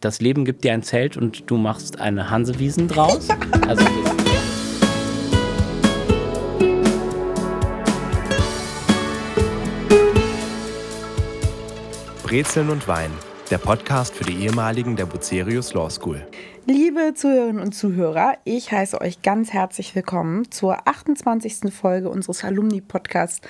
Das Leben gibt dir ein Zelt und du machst eine Hansewiesen draus. Also Brezeln und Wein, der Podcast für die ehemaligen der Bucerius Law School. Liebe Zuhörerinnen und Zuhörer, ich heiße euch ganz herzlich willkommen zur 28. Folge unseres Alumni-Podcasts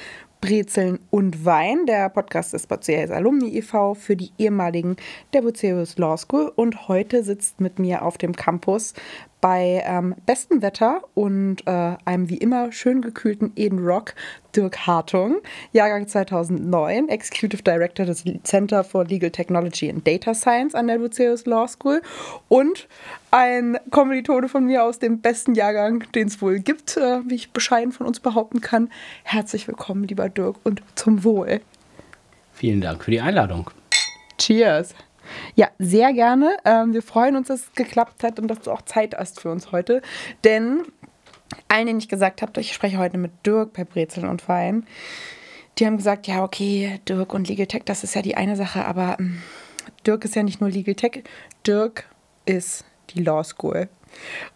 Brezeln und Wein. Der Podcast ist Bucerius Alumni e.V. für die ehemaligen der Bucerius Law School. Und heute sitzt mit mir auf dem Campus bei ähm, bestem Wetter und äh, einem wie immer schön gekühlten Eden Rock Dirk Hartung, Jahrgang 2009, Executive Director des Center for Legal Technology and Data Science an der Bucerius Law School und ein Kommilitone von mir aus dem besten Jahrgang, den es wohl gibt, äh, wie ich bescheiden von uns behaupten kann. Herzlich willkommen, lieber Dirk, und zum Wohl. Vielen Dank für die Einladung. Cheers. Ja, sehr gerne. Ähm, wir freuen uns, dass es geklappt hat und dass du auch Zeit hast für uns heute. Denn allen, denen ich gesagt habe, ich spreche heute mit Dirk bei Brezeln und Wein, die haben gesagt, ja, okay, Dirk und Legal Tech, das ist ja die eine Sache, aber ähm, Dirk ist ja nicht nur Legal Tech, Dirk ist die Law School.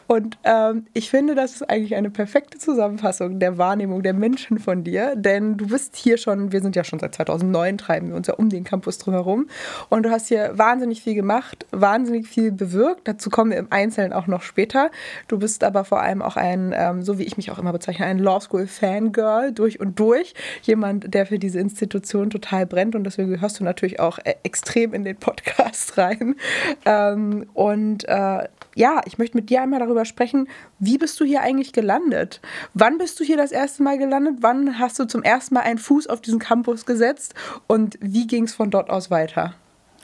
Und ähm, ich finde, das ist eigentlich eine perfekte Zusammenfassung der Wahrnehmung der Menschen von dir, denn du bist hier schon, wir sind ja schon seit 2009, treiben wir uns ja um den Campus drumherum und du hast hier wahnsinnig viel gemacht, wahnsinnig viel bewirkt, dazu kommen wir im Einzelnen auch noch später. Du bist aber vor allem auch ein, ähm, so wie ich mich auch immer bezeichne, ein Law School Fangirl durch und durch, jemand, der für diese Institution total brennt und deswegen gehörst du natürlich auch äh, extrem in den Podcast rein. Ähm, und äh, ja, ich möchte mit dir einmal darüber sprechen, wie bist du hier eigentlich gelandet? Wann bist du hier das erste Mal gelandet? Wann hast du zum ersten Mal einen Fuß auf diesen Campus gesetzt? Und wie ging es von dort aus weiter?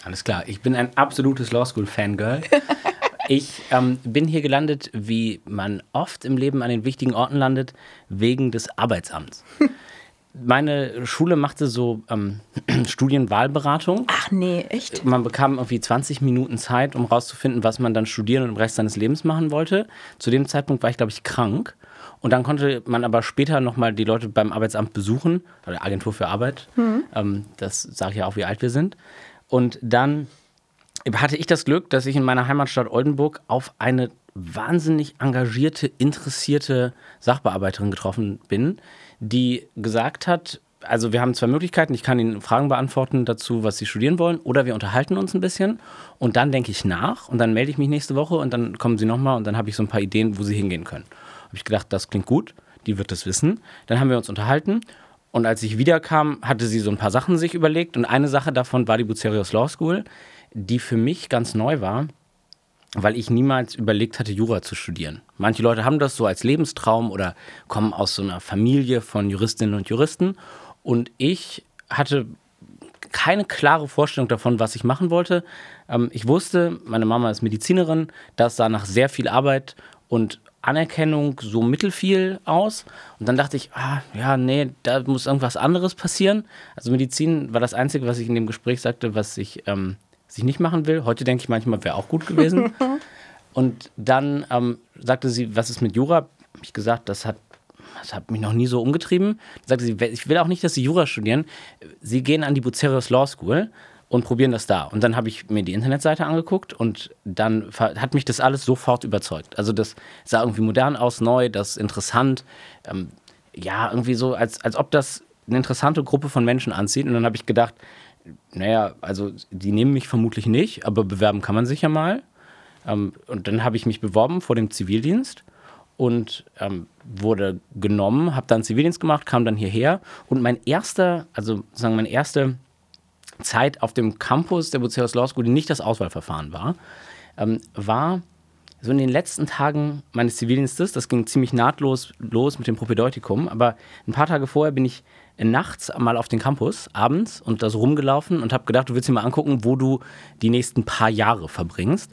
Alles klar, ich bin ein absolutes Law School Fangirl. Ich ähm, bin hier gelandet, wie man oft im Leben an den wichtigen Orten landet, wegen des Arbeitsamts. meine Schule machte so ähm, Studienwahlberatung. Ach nee, echt? Man bekam irgendwie 20 Minuten Zeit, um rauszufinden, was man dann studieren und im Rest seines Lebens machen wollte. Zu dem Zeitpunkt war ich, glaube ich, krank. Und dann konnte man aber später nochmal die Leute beim Arbeitsamt besuchen, oder Agentur für Arbeit. Mhm. Ähm, das sage ich ja auch, wie alt wir sind. Und dann hatte ich das Glück, dass ich in meiner Heimatstadt Oldenburg auf eine wahnsinnig engagierte, interessierte Sachbearbeiterin getroffen bin, die gesagt hat, also wir haben zwei Möglichkeiten. Ich kann Ihnen Fragen beantworten dazu, was Sie studieren wollen, oder wir unterhalten uns ein bisschen und dann denke ich nach und dann melde ich mich nächste Woche und dann kommen Sie nochmal und dann habe ich so ein paar Ideen, wo Sie hingehen können. Habe ich gedacht, das klingt gut, die wird das wissen. Dann haben wir uns unterhalten und als ich wiederkam, hatte sie so ein paar Sachen sich überlegt und eine Sache davon war die Bucerius Law School, die für mich ganz neu war weil ich niemals überlegt hatte, Jura zu studieren. Manche Leute haben das so als Lebenstraum oder kommen aus so einer Familie von Juristinnen und Juristen. Und ich hatte keine klare Vorstellung davon, was ich machen wollte. Ähm, ich wusste, meine Mama ist Medizinerin, das sah nach sehr viel Arbeit und Anerkennung so mittelfiel aus. Und dann dachte ich, ah, ja, nee, da muss irgendwas anderes passieren. Also Medizin war das Einzige, was ich in dem Gespräch sagte, was ich ähm, was ich nicht machen will. Heute denke ich manchmal, wäre auch gut gewesen. und dann ähm, sagte sie, was ist mit Jura? Habe ich gesagt, das hat, das hat mich noch nie so umgetrieben. Dann sagte sie, ich will auch nicht, dass Sie Jura studieren. Sie gehen an die Bucerius Law School und probieren das da. Und dann habe ich mir die Internetseite angeguckt und dann hat mich das alles sofort überzeugt. Also das sah irgendwie modern aus, neu, das interessant. Ähm, ja, irgendwie so, als, als ob das eine interessante Gruppe von Menschen anzieht. Und dann habe ich gedacht, naja, also die nehmen mich vermutlich nicht, aber bewerben kann man sich ja mal. Ähm, und dann habe ich mich beworben vor dem Zivildienst und ähm, wurde genommen, habe dann Zivildienst gemacht, kam dann hierher und mein erster, also sagen meine erste Zeit auf dem Campus der Bucerius Law School, die nicht das Auswahlverfahren war, ähm, war so in den letzten Tagen meines Zivildienstes, das ging ziemlich nahtlos los mit dem Propedeutikum, aber ein paar Tage vorher bin ich nachts mal auf den Campus, abends, und da so rumgelaufen und habe gedacht, du willst dir mal angucken, wo du die nächsten paar Jahre verbringst.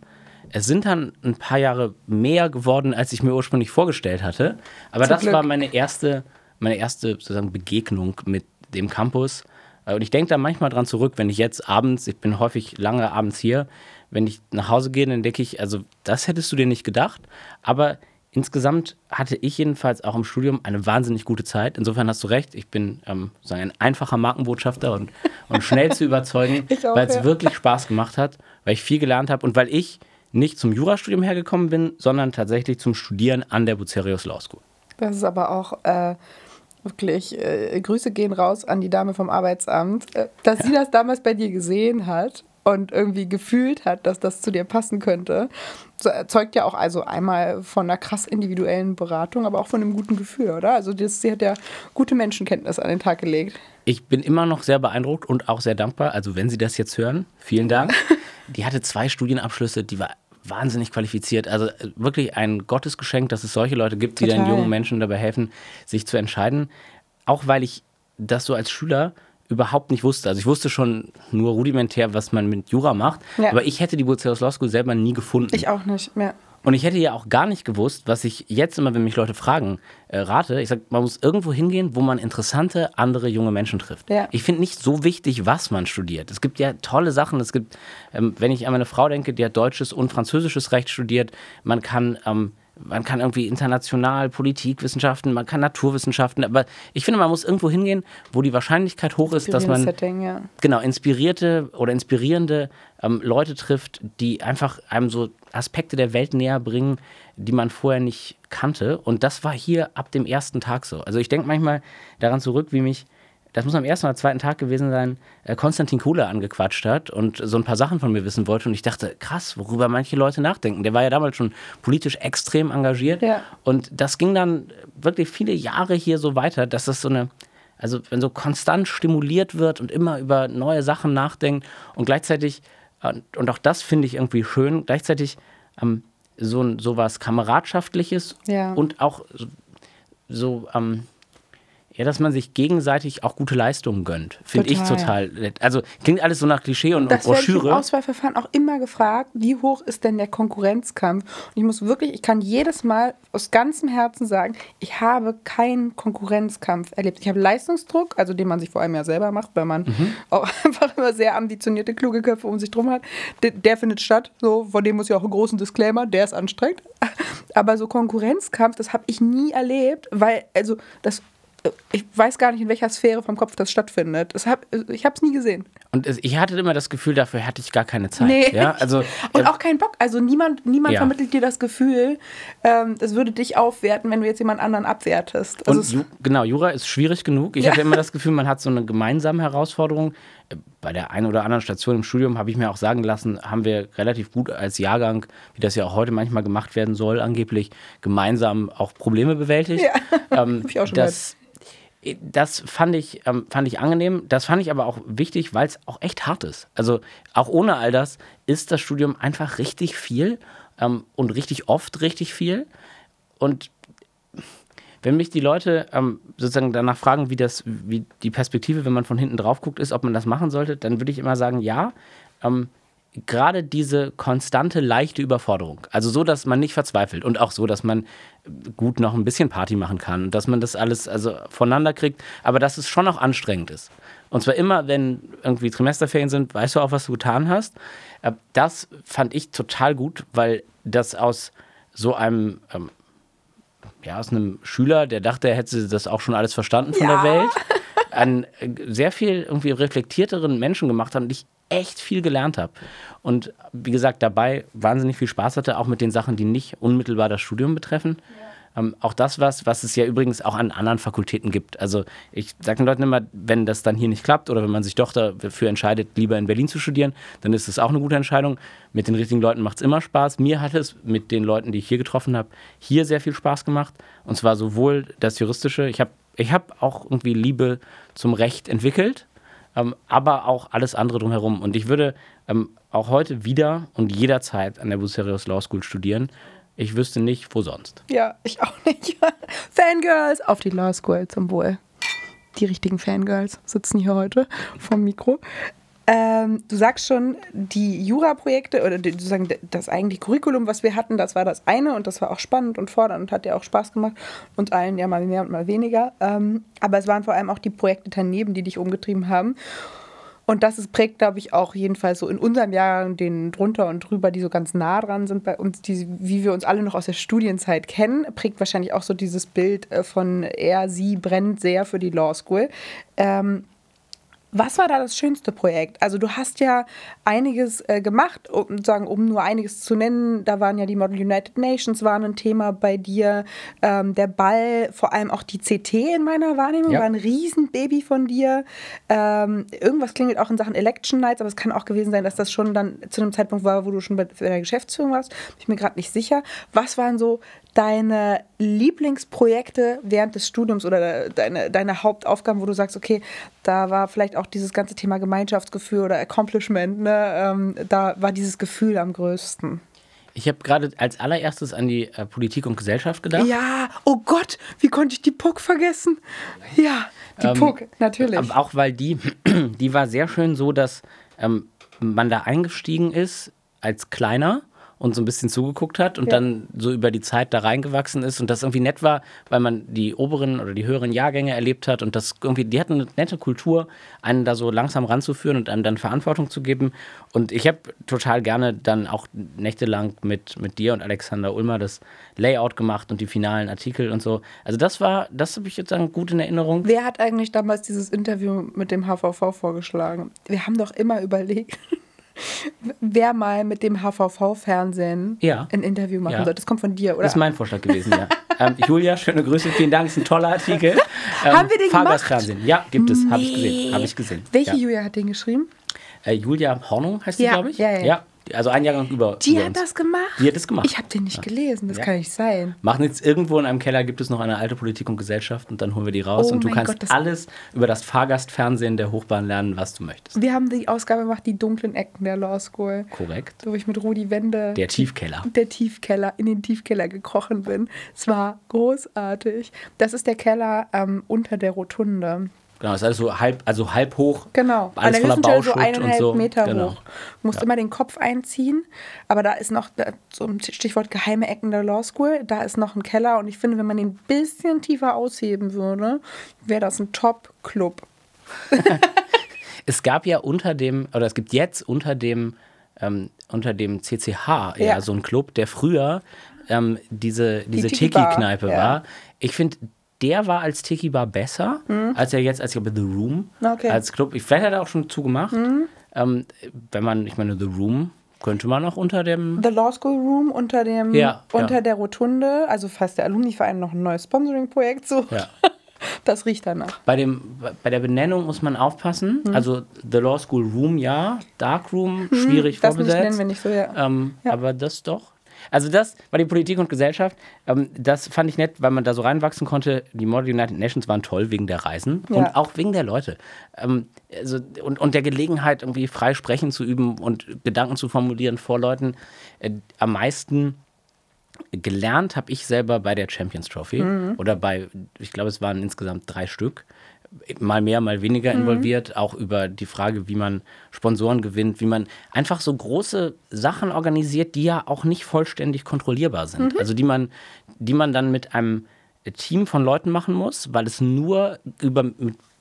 Es sind dann ein paar Jahre mehr geworden, als ich mir ursprünglich vorgestellt hatte. Aber Zum das Glück. war meine erste, meine erste sozusagen Begegnung mit dem Campus. Und ich denke da manchmal dran zurück, wenn ich jetzt abends, ich bin häufig lange abends hier, wenn ich nach Hause gehe, dann denke ich, also das hättest du dir nicht gedacht. Aber insgesamt hatte ich jedenfalls auch im Studium eine wahnsinnig gute Zeit. Insofern hast du recht, ich bin ähm, sagen, ein einfacher Markenbotschafter und, und schnell zu überzeugen, weil es ja. wirklich Spaß gemacht hat, weil ich viel gelernt habe und weil ich nicht zum Jurastudium hergekommen bin, sondern tatsächlich zum Studieren an der Bucerius Law School. Das ist aber auch äh, wirklich, äh, Grüße gehen raus an die Dame vom Arbeitsamt, äh, dass sie das damals bei dir gesehen hat und irgendwie gefühlt hat, dass das zu dir passen könnte. So, zeugt ja auch also einmal von einer krass individuellen Beratung, aber auch von einem guten Gefühl, oder? Also das, sie hat ja gute Menschenkenntnis an den Tag gelegt. Ich bin immer noch sehr beeindruckt und auch sehr dankbar. Also wenn Sie das jetzt hören, vielen Dank. Die hatte zwei Studienabschlüsse, die war wahnsinnig qualifiziert. Also äh, wirklich ein Gottesgeschenk, dass es solche Leute gibt, die Total. den jungen Menschen dabei helfen, sich zu entscheiden. Auch weil ich das so als Schüler überhaupt nicht wusste. Also ich wusste schon nur rudimentär, was man mit Jura macht, Ja. aber ich hätte die Bucerius Law School selber nie gefunden. Ich auch nicht mehr. Und ich hätte ja auch gar nicht gewusst, was ich jetzt immer, wenn mich Leute fragen, äh, rate. Ich sage, man muss irgendwo hingehen, wo man interessante andere junge Menschen trifft. Ja. Ich finde nicht so wichtig, was man studiert. Es gibt ja tolle Sachen. Es gibt, ähm, wenn ich an meine Frau denke, die hat deutsches und französisches Recht studiert. Man kann, ähm, man kann irgendwie international Politikwissenschaften, man kann Naturwissenschaften. Aber ich finde, man muss irgendwo hingehen, wo die Wahrscheinlichkeit hoch ist, dass man Setting, ja. genau, inspirierte oder inspirierende ähm, Leute trifft, die einfach einem so Aspekte der Welt näher bringen, die man vorher nicht kannte. Und das war hier ab dem ersten Tag so. Also ich denke manchmal daran zurück, wie mich, das muss am ersten oder zweiten Tag gewesen sein, äh, Konstantin Kuhle angequatscht hat und so ein paar Sachen von mir wissen wollte. Und ich dachte, krass, worüber manche Leute nachdenken. Der war ja damals schon politisch extrem engagiert. Ja. Und das ging dann wirklich viele Jahre hier so weiter, dass das so eine, also wenn so konstant stimuliert wird und immer über neue Sachen nachdenkt und gleichzeitig, äh, und auch das finde ich irgendwie schön, gleichzeitig ähm, so, so was Kameradschaftliches Ja. und auch so, so ähm, ja, dass man sich gegenseitig auch gute Leistungen gönnt. Finde ich Total. nett. Also klingt alles so nach Klischee und, und Das werde ich im Broschüre. Auswahlverfahren auch immer gefragt, wie hoch ist denn der Konkurrenzkampf? Und ich muss wirklich, ich kann jedes Mal aus ganzem Herzen sagen, ich habe keinen Konkurrenzkampf erlebt. Ich habe Leistungsdruck, also den man sich vor allem ja selber macht, weil man Mhm. auch einfach immer sehr ambitionierte, kluge Köpfe um sich drum hat. Der, der findet statt, so, von dem muss ja auch einen großen Disclaimer, der ist anstrengend. Aber so Konkurrenzkampf, das habe ich nie erlebt, weil, also das ich weiß gar nicht, in welcher Sphäre vom Kopf das stattfindet. Das hab, ich habe es nie gesehen. Und ich hatte immer das Gefühl, dafür hatte ich gar keine Zeit. Nee. Ja, also, Und äh, auch keinen Bock. Also niemand, niemand Ja. vermittelt dir das Gefühl, ähm, das würde dich aufwerten, wenn du jetzt jemand anderen abwertest. Also Ju genau, Jura ist schwierig genug. Ich Ja. hatte immer das Gefühl, man hat so eine gemeinsame Herausforderung. Äh, Bei der einen oder anderen Station im Studium habe ich mir auch sagen lassen, haben wir relativ gut als Jahrgang, wie das ja auch heute manchmal gemacht werden soll, angeblich gemeinsam auch Probleme bewältigt. Ja, ähm, hab ich auch schon das, das fand ich, ähm, fand ich angenehm. Das fand ich aber auch wichtig, weil es auch echt hart ist. Also auch ohne all das ist das Studium einfach richtig viel ähm, und richtig oft richtig viel. Und wenn mich die Leute ähm, sozusagen danach fragen, wie, das, wie die Perspektive, wenn man von hinten drauf guckt, ist, ob man das machen sollte, dann würde ich immer sagen, ja. Ähm, Gerade diese konstante, leichte Überforderung. Also so, dass man nicht verzweifelt und auch so, dass man gut noch ein bisschen Party machen kann, dass man das alles also voneinander kriegt, aber dass es schon auch anstrengend ist. Und zwar immer, wenn irgendwie Trimesterferien sind, weißt du auch, was du getan hast. Äh, Das fand ich total gut, weil das aus so einem ähm, ja, aus einem Schüler, der dachte, er hätte das auch schon alles verstanden von Ja. der Welt, einen äh, sehr viel irgendwie reflektierteren Menschen gemacht hat und ich echt viel gelernt habe. Und wie gesagt, dabei wahnsinnig viel Spaß hatte, auch mit den Sachen, die nicht unmittelbar das Studium betreffen. Ähm, auch das was, was es ja übrigens auch an anderen Fakultäten gibt. Also ich sage den Leuten immer, wenn das dann hier nicht klappt oder wenn man sich doch dafür entscheidet, lieber in Berlin zu studieren, dann ist es auch eine gute Entscheidung. Mit den richtigen Leuten macht es immer Spaß. Mir hat es mit den Leuten, die ich hier getroffen habe, hier sehr viel Spaß gemacht. Und zwar sowohl das Juristische, ich habe ich hab auch irgendwie Liebe zum Recht entwickelt, ähm, aber auch alles andere drumherum. Und ich würde ähm, auch heute wieder und jederzeit an der Bucerius Law School studieren. Ich wüsste nicht, wo sonst. ja, ich auch nicht. Fangirls auf die Law School zum Wohl. Die richtigen Fangirls sitzen hier heute vom Mikro. Ähm, du sagst schon, die Jura-Projekte oder die, sozusagen das eigentliche Curriculum, was wir hatten, das war das eine und das war auch spannend und fordernd und hat ja auch Spaß gemacht. Uns allen ja mal mehr und mal weniger. Ähm, aber es waren vor allem auch die Projekte daneben, die dich umgetrieben haben. Und das ist, prägt, glaube ich, auch jedenfalls so in unserem Jahr den drunter und drüber, die so ganz nah dran sind bei uns, die, wie wir uns alle noch aus der Studienzeit kennen, prägt wahrscheinlich auch so dieses Bild äh, von er, sie brennt sehr für die Law School. Ähm, was war da das schönste Projekt? Also du hast ja einiges äh, gemacht, um, sagen, um nur einiges zu nennen. Da waren ja die Model United Nations waren ein Thema bei dir. Ähm, der Ball, vor allem auch die CT in meiner Wahrnehmung, ja. war ein Riesenbaby von dir. Ähm, irgendwas klingelt auch in Sachen Election Nights, aber es kann auch gewesen sein, dass das schon dann zu einem Zeitpunkt war, wo du schon bei der Geschäftsführung warst. Bin ich mir gerade nicht sicher. Was waren so deine Lieblingsprojekte während des Studiums oder deine, deine Hauptaufgaben, wo du sagst, okay, da war vielleicht auch dieses ganze Thema Gemeinschaftsgefühl oder Accomplishment, ne? Ähm, da war dieses Gefühl am größten. Ich habe gerade als allererstes an die äh, Politik und Gesellschaft gedacht. Ja, oh Gott, wie konnte ich die Puck vergessen? Ja, die ähm, Puck, natürlich. Auch weil die, die war sehr schön so, dass ähm, man da eingestiegen ist als Kleiner und so ein bisschen zugeguckt hat und ja. dann so über die Zeit da reingewachsen ist und das irgendwie nett war, weil man die oberen oder die höheren Jahrgänge erlebt hat und das irgendwie, die hatten eine nette Kultur, einen da so langsam ranzuführen und einem dann Verantwortung zu geben. Und ich habe total gerne dann auch nächtelang mit, mit dir und Alexander Ulmer das Layout gemacht und die finalen Artikel und so. Also das war, das habe ich jetzt sagen, gut in Erinnerung. Wer hat eigentlich damals dieses Interview mit dem HVV vorgeschlagen? Wir haben doch immer überlegt wer mal mit dem HVV-Fernsehen ja. ein Interview machen ja. soll. Das kommt von dir, oder? Das ist mein Vorschlag gewesen, ja. ähm, Julia, schöne Grüße, vielen Dank, ist ein toller Artikel. Ähm, Haben wir den Fahrgastfernsehen, ja, gibt es, nee. habe ich gesehen. Hab ich gesehen. Welche ja. Julia hat den geschrieben? Äh, Julia Hornung heißt sie, glaube ich. Ja, ja, ja. Also ein Jahrgang über. Die über hat uns. das gemacht? Die hat das gemacht. Ich habe den nicht ja. gelesen, das ja. kann nicht sein. Machen jetzt irgendwo in einem Keller gibt es noch eine alte Politik und Gesellschaft und dann holen wir die raus oh und du kannst Gott, alles über das Fahrgastfernsehen der Hochbahn lernen, was du möchtest. Wir haben die Ausgabe gemacht, die dunklen Ecken der Law School. Korrekt. Wo ich mit Rudi Wende. Der Tiefkeller. Der Tiefkeller, in den Tiefkeller gekrochen bin. Es war großartig. Das ist der Keller ähm, unter der Rotunde. Genau, ist alles so halb, also halb hoch. Genau, alles an der voller so eineinhalb so. Meter genau. hoch. Du musst ja. immer den Kopf einziehen, aber da ist noch, so ein Stichwort geheime Ecken der Law School, da ist noch ein Keller und ich finde, wenn man den ein bisschen tiefer ausheben würde, wäre das ein Top-Club. es gab ja unter dem, oder es gibt jetzt unter dem, ähm, unter dem CCH ja, ja so einen Club, der früher ähm, diese, diese Die Tiki-Kneipe ja. war. Ich finde, der war als Tiki Bar besser, mhm. als er jetzt, als ich glaube, The Room okay. als Club. Vielleicht hat er auch schon zugemacht. Mhm. Ähm, wenn man, ich meine, The Room könnte man auch unter dem. The Law School Room unter dem ja, unter ja. der Rotunde, also fast der Alumni-Verein noch ein neues Sponsoring-Projekt so. Ja. Das riecht danach. Bei, dem, bei der Benennung muss man aufpassen. Mhm. Also The Law School Room ja, Dark Room mhm, schwierig das vorbesetzt. Das nennen wir nicht so, ja. Ähm, ja. Aber das doch. Also das war die Politik und Gesellschaft. Ähm, das fand ich nett, weil man da so reinwachsen konnte. Die Model United Nations waren toll wegen der Reisen ja. und auch wegen der Leute. Ähm, also, und, und der Gelegenheit, irgendwie frei sprechen zu üben und Gedanken zu formulieren vor Leuten. Äh, am meisten gelernt habe ich selber bei der Champions Trophy mhm. oder bei, ich glaube, es waren insgesamt drei Stück mal mehr, mal weniger mhm. involviert, mhm. auch über die Frage, wie man Sponsoren gewinnt, wie man einfach so große Sachen organisiert, die ja auch nicht vollständig kontrollierbar sind. Mhm. Also die man, die man dann mit einem Team von Leuten machen muss, weil es nur über,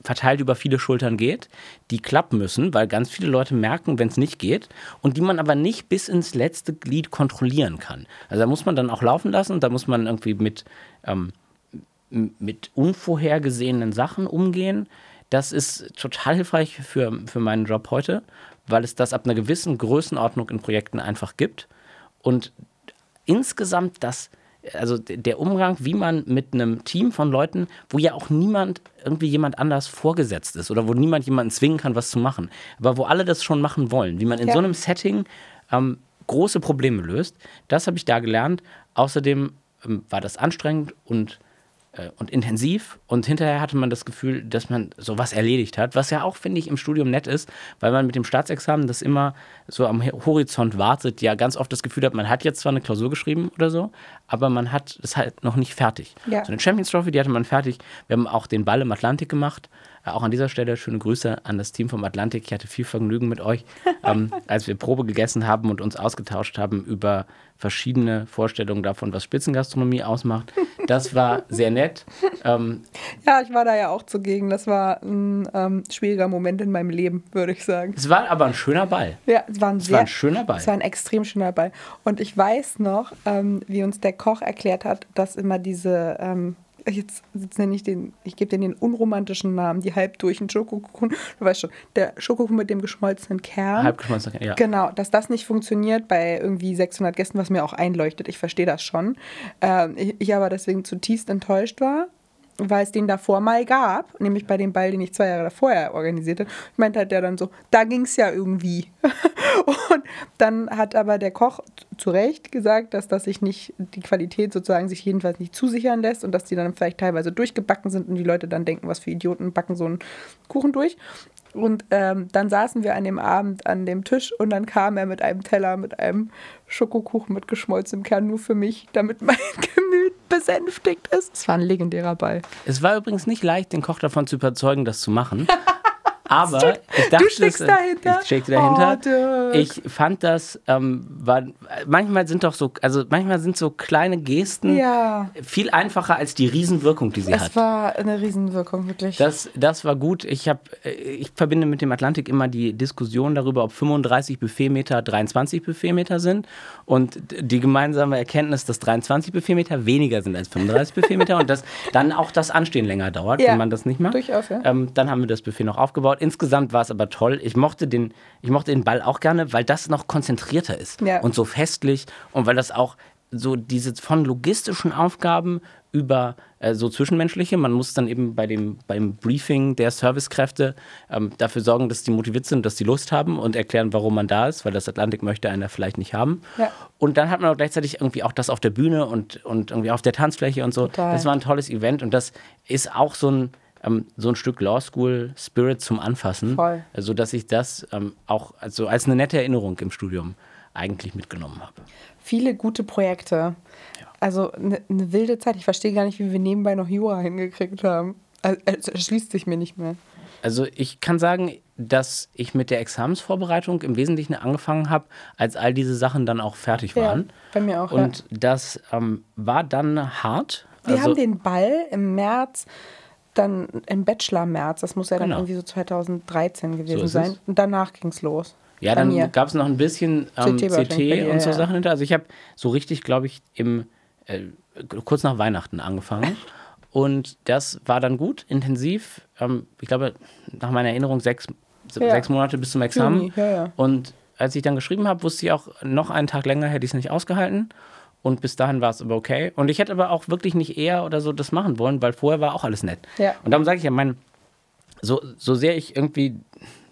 verteilt über viele Schultern geht, die klappen müssen, weil ganz viele Leute merken, wenn es nicht geht und die man aber nicht bis ins letzte Glied kontrollieren kann. Also da muss man dann auch laufen lassen, da muss man irgendwie mit ähm, mit unvorhergesehenen Sachen umgehen. Das ist total hilfreich für, für meinen Job heute, weil es das ab einer gewissen Größenordnung in Projekten einfach gibt. Und insgesamt das, also der Umgang, wie man mit einem Team von Leuten, wo ja auch niemand irgendwie jemand anders vorgesetzt ist oder wo niemand jemanden zwingen kann, was zu machen, aber wo alle das schon machen wollen, wie man in ja. so einem Setting ähm, große Probleme löst, das habe ich da gelernt. Außerdem ähm, war das anstrengend und und intensiv. Und hinterher hatte man das Gefühl, dass man sowas erledigt hat, was ja auch, finde ich, im Studium nett ist, weil man mit dem Staatsexamen das immer so am Horizont wartet, ja ganz oft das Gefühl hat, man hat jetzt zwar eine Klausur geschrieben oder so, aber man hat es halt noch nicht fertig. Ja. So eine Champions Trophy, die hatte man fertig. Wir haben auch den Ball im Atlantik gemacht. Auch an dieser Stelle schöne Grüße an das Team vom Atlantik. Ich hatte viel Vergnügen mit euch, ähm, als wir Probe gegessen haben und uns ausgetauscht haben über verschiedene Vorstellungen davon, was Spitzengastronomie ausmacht. Das war sehr nett. Ähm, ja, ich war da ja auch zugegen. Das war ein ähm, schwieriger Moment in meinem Leben, würde ich sagen. Es war aber ein schöner Ball. Ja, es war ein, es sehr, war ein schöner Ball. Es war ein extrem schöner Ball. Und ich weiß noch, ähm, wie uns der Koch erklärt hat, dass immer diese ähm, jetzt, jetzt nenne ich den, ich gebe den den unromantischen Namen, die halbdurchen Schokokuchen. Du weißt schon, der Schokokuchen mit dem geschmolzenen Kern. Halbgeschmolzener Kern, ja. Genau, dass das nicht funktioniert bei irgendwie 600 Gästen, was mir auch einleuchtet. Ich verstehe das schon. Ähm, ich, ich aber deswegen zutiefst enttäuscht war weil es den davor mal gab, nämlich bei dem Ball, den ich zwei Jahre davor organisiert habe. Ich meinte halt der dann so, da ging es ja irgendwie. und dann hat aber der Koch zu Recht gesagt, dass das sich nicht, die Qualität sozusagen sich jedenfalls nicht zusichern lässt und dass die dann vielleicht teilweise durchgebacken sind und die Leute dann denken, was für Idioten backen so einen Kuchen durch. Und ähm, dann saßen wir an dem Abend an dem Tisch und dann kam er mit einem Teller, mit einem Schokokuchen mit geschmolzenem Kern nur für mich, damit mein Gemüt besänftigt ist. Es war ein legendärer Ball. Es war übrigens nicht leicht, den Koch davon zu überzeugen, das zu machen. Aber ich dachte, du steckst es, dahinter. Ich steckte dahinter. Oh, ich fand das, ähm, war, manchmal sind doch so, also manchmal sind so kleine Gesten Ja. viel einfacher als die Riesenwirkung, die sie Es hat. war eine Riesenwirkung, wirklich. Das, das war gut. Ich, hab, äh, ich verbinde mit dem Atlantik immer die Diskussion darüber, ob 35 Buffetmeter 23 Buffetmeter sind. Und die gemeinsame Erkenntnis, dass 23 Buffetmeter weniger sind als 35 Buffetmeter und dass dann auch das Anstehen länger dauert, Ja, wenn man das nicht macht. durchaus, ja. Ähm, dann haben wir das Buffet noch aufgebaut. Insgesamt war es aber toll. Ich mochte, den, ich mochte den Ball auch gerne, weil das noch konzentrierter ist Ja. und so festlich und weil das auch so diese von logistischen Aufgaben über äh, so zwischenmenschliche, man muss dann eben bei dem, beim Briefing der Servicekräfte ähm, dafür sorgen, dass die motiviert sind, dass die Lust haben und erklären, warum man da ist, weil das Atlantik möchte einer vielleicht nicht haben. Ja. Und dann hat man auch gleichzeitig irgendwie auch das auf der Bühne und, und irgendwie auf der Tanzfläche und so. Total. Das war ein tolles Event und das ist auch so ein, ähm, so ein Stück Law School Spirit zum Anfassen, Voll. so dass ich das ähm, auch also als eine nette Erinnerung im Studium eigentlich mitgenommen habe. Viele gute Projekte. Also eine ne wilde Zeit. Ich verstehe gar nicht, wie wir nebenbei noch Jura hingekriegt haben. Also, es erschließt sich mir nicht mehr. Also ich kann sagen, dass ich mit der Examensvorbereitung im Wesentlichen angefangen habe, als all diese Sachen dann auch fertig waren. bei mir auch. Und ja. das ähm, war dann hart. Wir also, haben den Ball im März, dann im Bachelor-März, das muss ja dann Genau. irgendwie so 2013 gewesen ist sein. Und danach ging es los. Ja, dann gab es noch ein bisschen ähm, CT CT, und so ja. Sachen hinter. Also ich habe so richtig, glaube ich, im äh, kurz nach Weihnachten angefangen. Und das war dann gut, intensiv. Ähm, ich glaube, nach meiner Erinnerung sechs, Ja. sechs Monate bis zum Examen. Ja. Und als ich dann geschrieben habe, wusste ich auch, noch einen Tag länger hätte ich es nicht ausgehalten. Und bis dahin war es aber okay. Und ich hätte aber auch wirklich nicht eher oder so das machen wollen, weil vorher war auch alles nett. Ja. Und darum sage ich ja, mein, so, so sehr ich irgendwie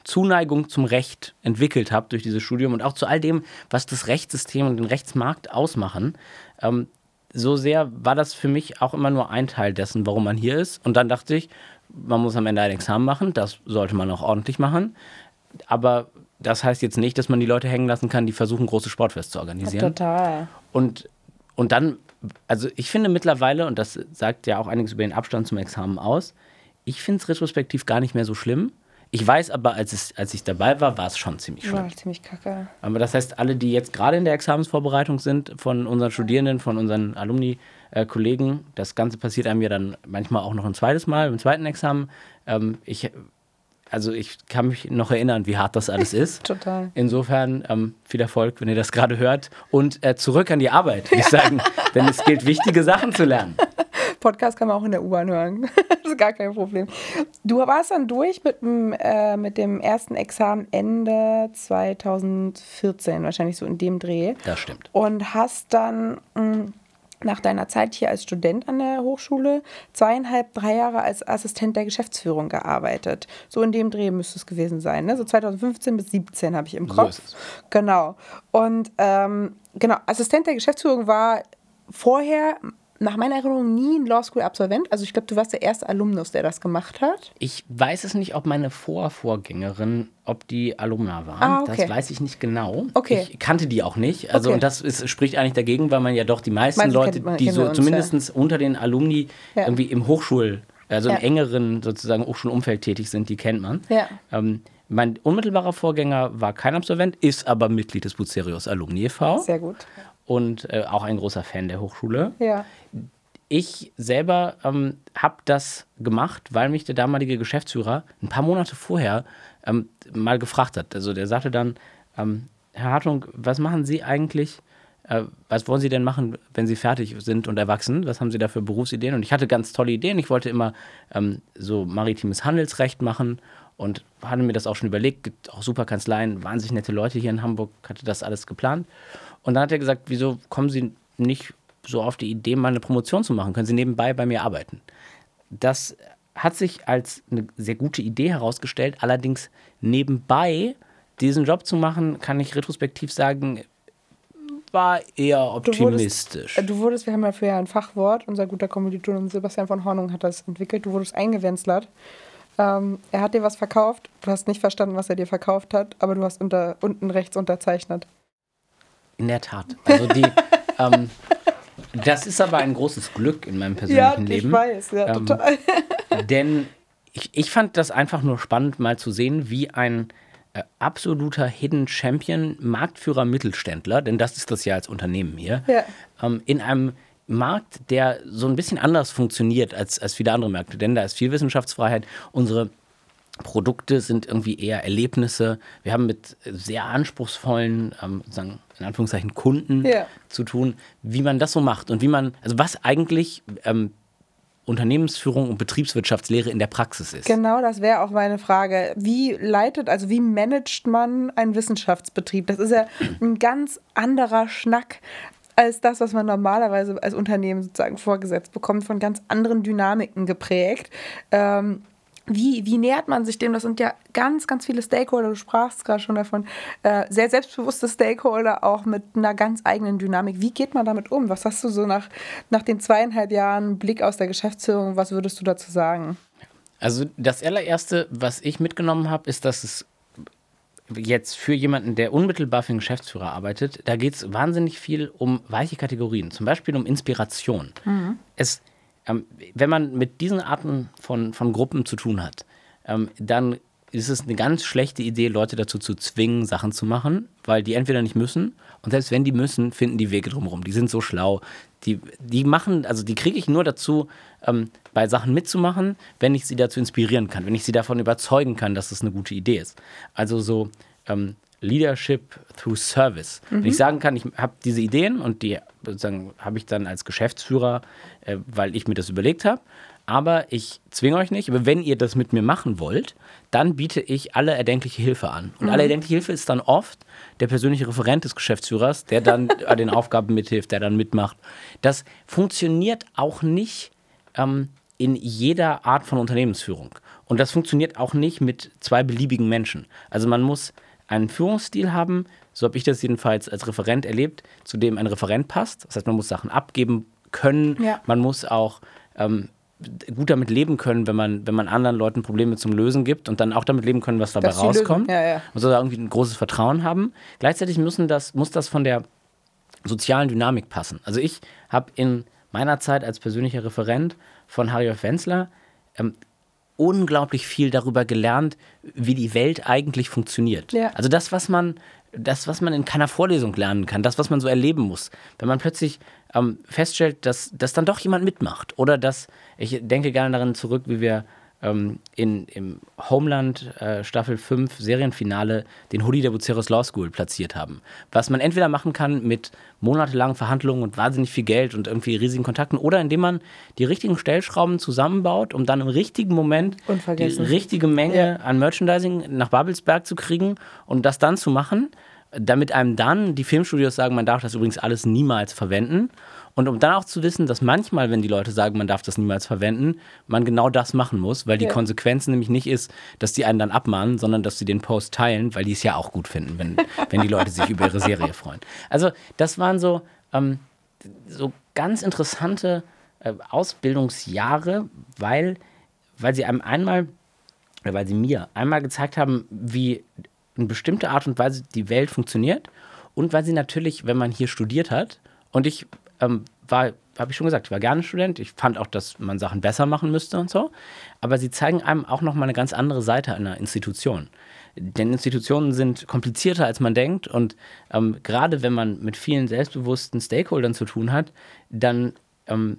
Zuneigung zum Recht entwickelt habe durch dieses Studium und auch zu all dem, was das Rechtssystem und den Rechtsmarkt ausmachen, ähm, so sehr war das für mich auch immer nur ein Teil dessen, warum man hier ist. Und dann dachte ich, man muss am Ende ein Examen machen, das sollte man auch ordentlich machen. Aber das heißt jetzt nicht, dass man die Leute hängen lassen kann, die versuchen, große Sportfest zu organisieren. Total. Und, und dann, also ich finde mittlerweile, und das sagt ja auch einiges über den Abstand zum Examen aus, ich finde es retrospektiv gar nicht mehr so schlimm. Ich weiß aber, als, es, als ich dabei war, war es schon ziemlich schlimm. War ziemlich kacke. Aber das heißt, alle, die jetzt gerade in der Examensvorbereitung sind, von unseren Studierenden, von unseren Alumni-Kollegen, das Ganze passiert einem ja dann manchmal auch noch ein zweites Mal, im zweiten Examen. Ähm, ich, also ich kann mich noch erinnern, wie hart das alles ist. Total. Insofern ähm, viel Erfolg, wenn ihr das gerade hört. Und äh, zurück an die Arbeit, würde ich sagen. Denn es gilt, wichtige Sachen zu lernen. Podcast kann man auch in der U-Bahn hören. das ist gar kein Problem. Du warst dann durch mit, dem, äh, mit dem ersten Examen Ende 2014, wahrscheinlich so in dem Dreh. Das stimmt. Und hast dann mh, nach deiner Zeit hier als Student an der Hochschule zweieinhalb, drei Jahre als Assistent der Geschäftsführung gearbeitet. So in dem Dreh müsste es gewesen sein. Ne? So 2015 bis 2017 habe ich im So Kopf. ist es. Genau. Und ähm, genau, Assistent der Geschäftsführung war vorher nach meiner Erinnerung nie ein Law School Absolvent. Also ich glaube, du warst der erste Alumnus, der das gemacht hat. Ich weiß es nicht, ob meine Vorvorgängerin, ob die Alumna war. Ah, okay. Das weiß ich nicht genau. Okay. Ich kannte die auch nicht. Also Okay. und das ist, spricht eigentlich dagegen, weil man ja doch die meisten Meistens Leute, man- die so uns, zumindest unter den Alumni Ja. irgendwie im Hochschul also Ja. im engeren sozusagen Hochschulumfeld tätig sind, die kennt man. Ja. Ähm, mein unmittelbarer Vorgänger war kein Absolvent, ist aber Mitglied des Bucerius Alumni e.V. Sehr gut. Und äh, auch ein großer Fan der Hochschule. Ja. Ich selber ähm, habe das gemacht, weil mich der damalige Geschäftsführer ein paar Monate vorher ähm, mal gefragt hat. Also der sagte dann, ähm, Herr Hartung, was machen Sie eigentlich? Äh, was wollen Sie denn machen, wenn Sie fertig sind und erwachsen? Was haben Sie da für Berufsideen? Und ich hatte ganz tolle Ideen. Ich wollte immer ähm, so maritimes Handelsrecht machen und hatte mir das auch schon überlegt. Gibt auch super Kanzleien, wahnsinnig nette Leute hier in Hamburg, hatte das alles geplant. Und dann hat er gesagt, wieso kommen Sie nicht so auf die Idee, mal eine Promotion zu machen? Können Sie nebenbei bei mir arbeiten? Das hat sich als eine sehr gute Idee herausgestellt. Allerdings nebenbei diesen Job zu machen, kann ich retrospektiv sagen, war eher Du optimistisch. wurdest, äh, du wurdest, wir haben dafür ja ein Fachwort, unser guter Kommilitone Sebastian von Hornung hat das entwickelt, du wurdest eingewenzlert. Ähm, er hat dir was verkauft, du hast nicht verstanden, was er dir verkauft hat, aber du hast unter, unten rechts unterzeichnet. In der Tat. Also die, ähm, das ist aber ein großes Glück in meinem persönlichen Leben. weiß, ja, Ähm, total. Denn ich, ich fand das einfach nur spannend, mal zu sehen, wie ein äh, absoluter Hidden Champion, Marktführer, Mittelständler, denn das ist das ja als Unternehmen hier, Ja. ähm, in einem Markt, der so ein bisschen anders funktioniert als, als viele andere Märkte, denn da ist viel Wissenschaftsfreiheit. Unsere Produkte sind irgendwie eher Erlebnisse. Wir haben mit sehr anspruchsvollen, ähm, sagen, in Anführungszeichen, Kunden Ja. zu tun, wie man das so macht und wie man, also was eigentlich ähm, Unternehmensführung und Betriebswirtschaftslehre in der Praxis ist. Genau, das wäre auch meine Frage. Wie leitet, also wie managt man einen Wissenschaftsbetrieb? Das ist ja ein ganz anderer Schnack als das, was man normalerweise als Unternehmen sozusagen vorgesetzt bekommt, von ganz anderen Dynamiken geprägt. Ähm, wie, wie nähert man sich dem? Das sind ja ganz, ganz viele Stakeholder, du sprachst gerade schon davon, äh, sehr selbstbewusste Stakeholder, auch mit einer ganz eigenen Dynamik. Wie geht man damit um? Was hast du so nach, nach den zweieinhalb Jahren Blick aus der Geschäftsführung, was würdest du dazu sagen? Also das allererste, was ich mitgenommen habe, ist, dass es jetzt für jemanden, der unmittelbar für einen Geschäftsführer arbeitet, da geht es wahnsinnig viel um weiche Kategorien, zum Beispiel um Inspiration. Es, ähm, wenn man mit diesen Arten von, von Gruppen zu tun hat, ähm, dann ist es eine ganz schlechte Idee, Leute dazu zu zwingen, Sachen zu machen, weil die entweder nicht müssen und selbst wenn die müssen, finden die Wege drumherum. Die sind so schlau. Die, die machen, also die kriege ich nur dazu, ähm, bei Sachen mitzumachen, wenn ich sie dazu inspirieren kann, wenn ich sie davon überzeugen kann, dass es eine gute Idee ist. Also so ähm, Leadership through Service. Wenn ich sagen kann, ich habe diese Ideen und die sozusagen habe ich dann als Geschäftsführer, äh, weil ich mir das überlegt habe. Aber ich zwinge euch nicht. Aber wenn ihr das mit mir machen wollt, dann biete ich alle erdenkliche Hilfe an. Und alle erdenkliche Hilfe ist dann oft der persönliche Referent des Geschäftsführers, der dann an den Aufgaben mithilft, der dann mitmacht. Das funktioniert auch nicht ähm, in jeder Art von Unternehmensführung. Und das funktioniert auch nicht mit zwei beliebigen Menschen. Also man muss einen Führungsstil haben, so habe ich das jedenfalls als Referent erlebt, zu dem ein Referent passt. Das heißt, man muss Sachen abgeben können. Ja. Man muss auch ähm, gut damit leben können, wenn man, wenn man anderen Leuten Probleme zum Lösen gibt und dann auch damit leben können, was dabei lösen. rauskommt. Ja, ja. Man soll da irgendwie ein großes Vertrauen haben. Gleichzeitig müssen das, muss das von der sozialen Dynamik passen. Also ich habe in meiner Zeit als persönlicher Referent von Harry Wenzler ähm, unglaublich viel darüber gelernt, wie die Welt eigentlich funktioniert. Ja. Also das, was man, das, was man in keiner Vorlesung lernen kann, das, was man so erleben muss. Wenn man plötzlich ähm, feststellt, dass, dass dann doch jemand mitmacht. Oder dass, ich denke gerne daran zurück, wie wir ähm, in, im Homeland äh, Staffel 5 Serienfinale den Hoodie der Buceros Law School platziert haben. Was man entweder machen kann mit monatelangen Verhandlungen und wahnsinnig viel Geld und irgendwie riesigen Kontakten oder indem man die richtigen Stellschrauben zusammenbaut, um dann im richtigen Moment die richtige Menge Ja. an Merchandising nach Babelsberg zu kriegen und das dann zu machen, damit einem dann die Filmstudios sagen, man darf das übrigens alles niemals verwenden. Und um dann auch zu wissen, dass manchmal, wenn die Leute sagen, man darf das niemals verwenden, man genau das machen muss, weil die Ja. Konsequenz nämlich nicht ist, dass die einen dann abmahnen, sondern dass sie den Post teilen, weil die es ja auch gut finden, wenn, wenn die Leute sich über ihre Serie freuen. Also das waren so, ähm, so ganz interessante äh, Ausbildungsjahre, weil, weil sie einem einmal, oder weil sie mir einmal gezeigt haben, wie eine bestimmte Art und Weise die Welt funktioniert und weil sie natürlich, wenn man hier studiert hat, und ich ähm, war habe ich schon gesagt, ich war gerne Student. Ich fand auch, dass man Sachen besser machen müsste und so. Aber sie zeigen einem auch nochmal eine ganz andere Seite einer Institution. Denn Institutionen sind komplizierter, als man denkt. Und ähm, gerade wenn man mit vielen selbstbewussten Stakeholdern zu tun hat, dann ähm,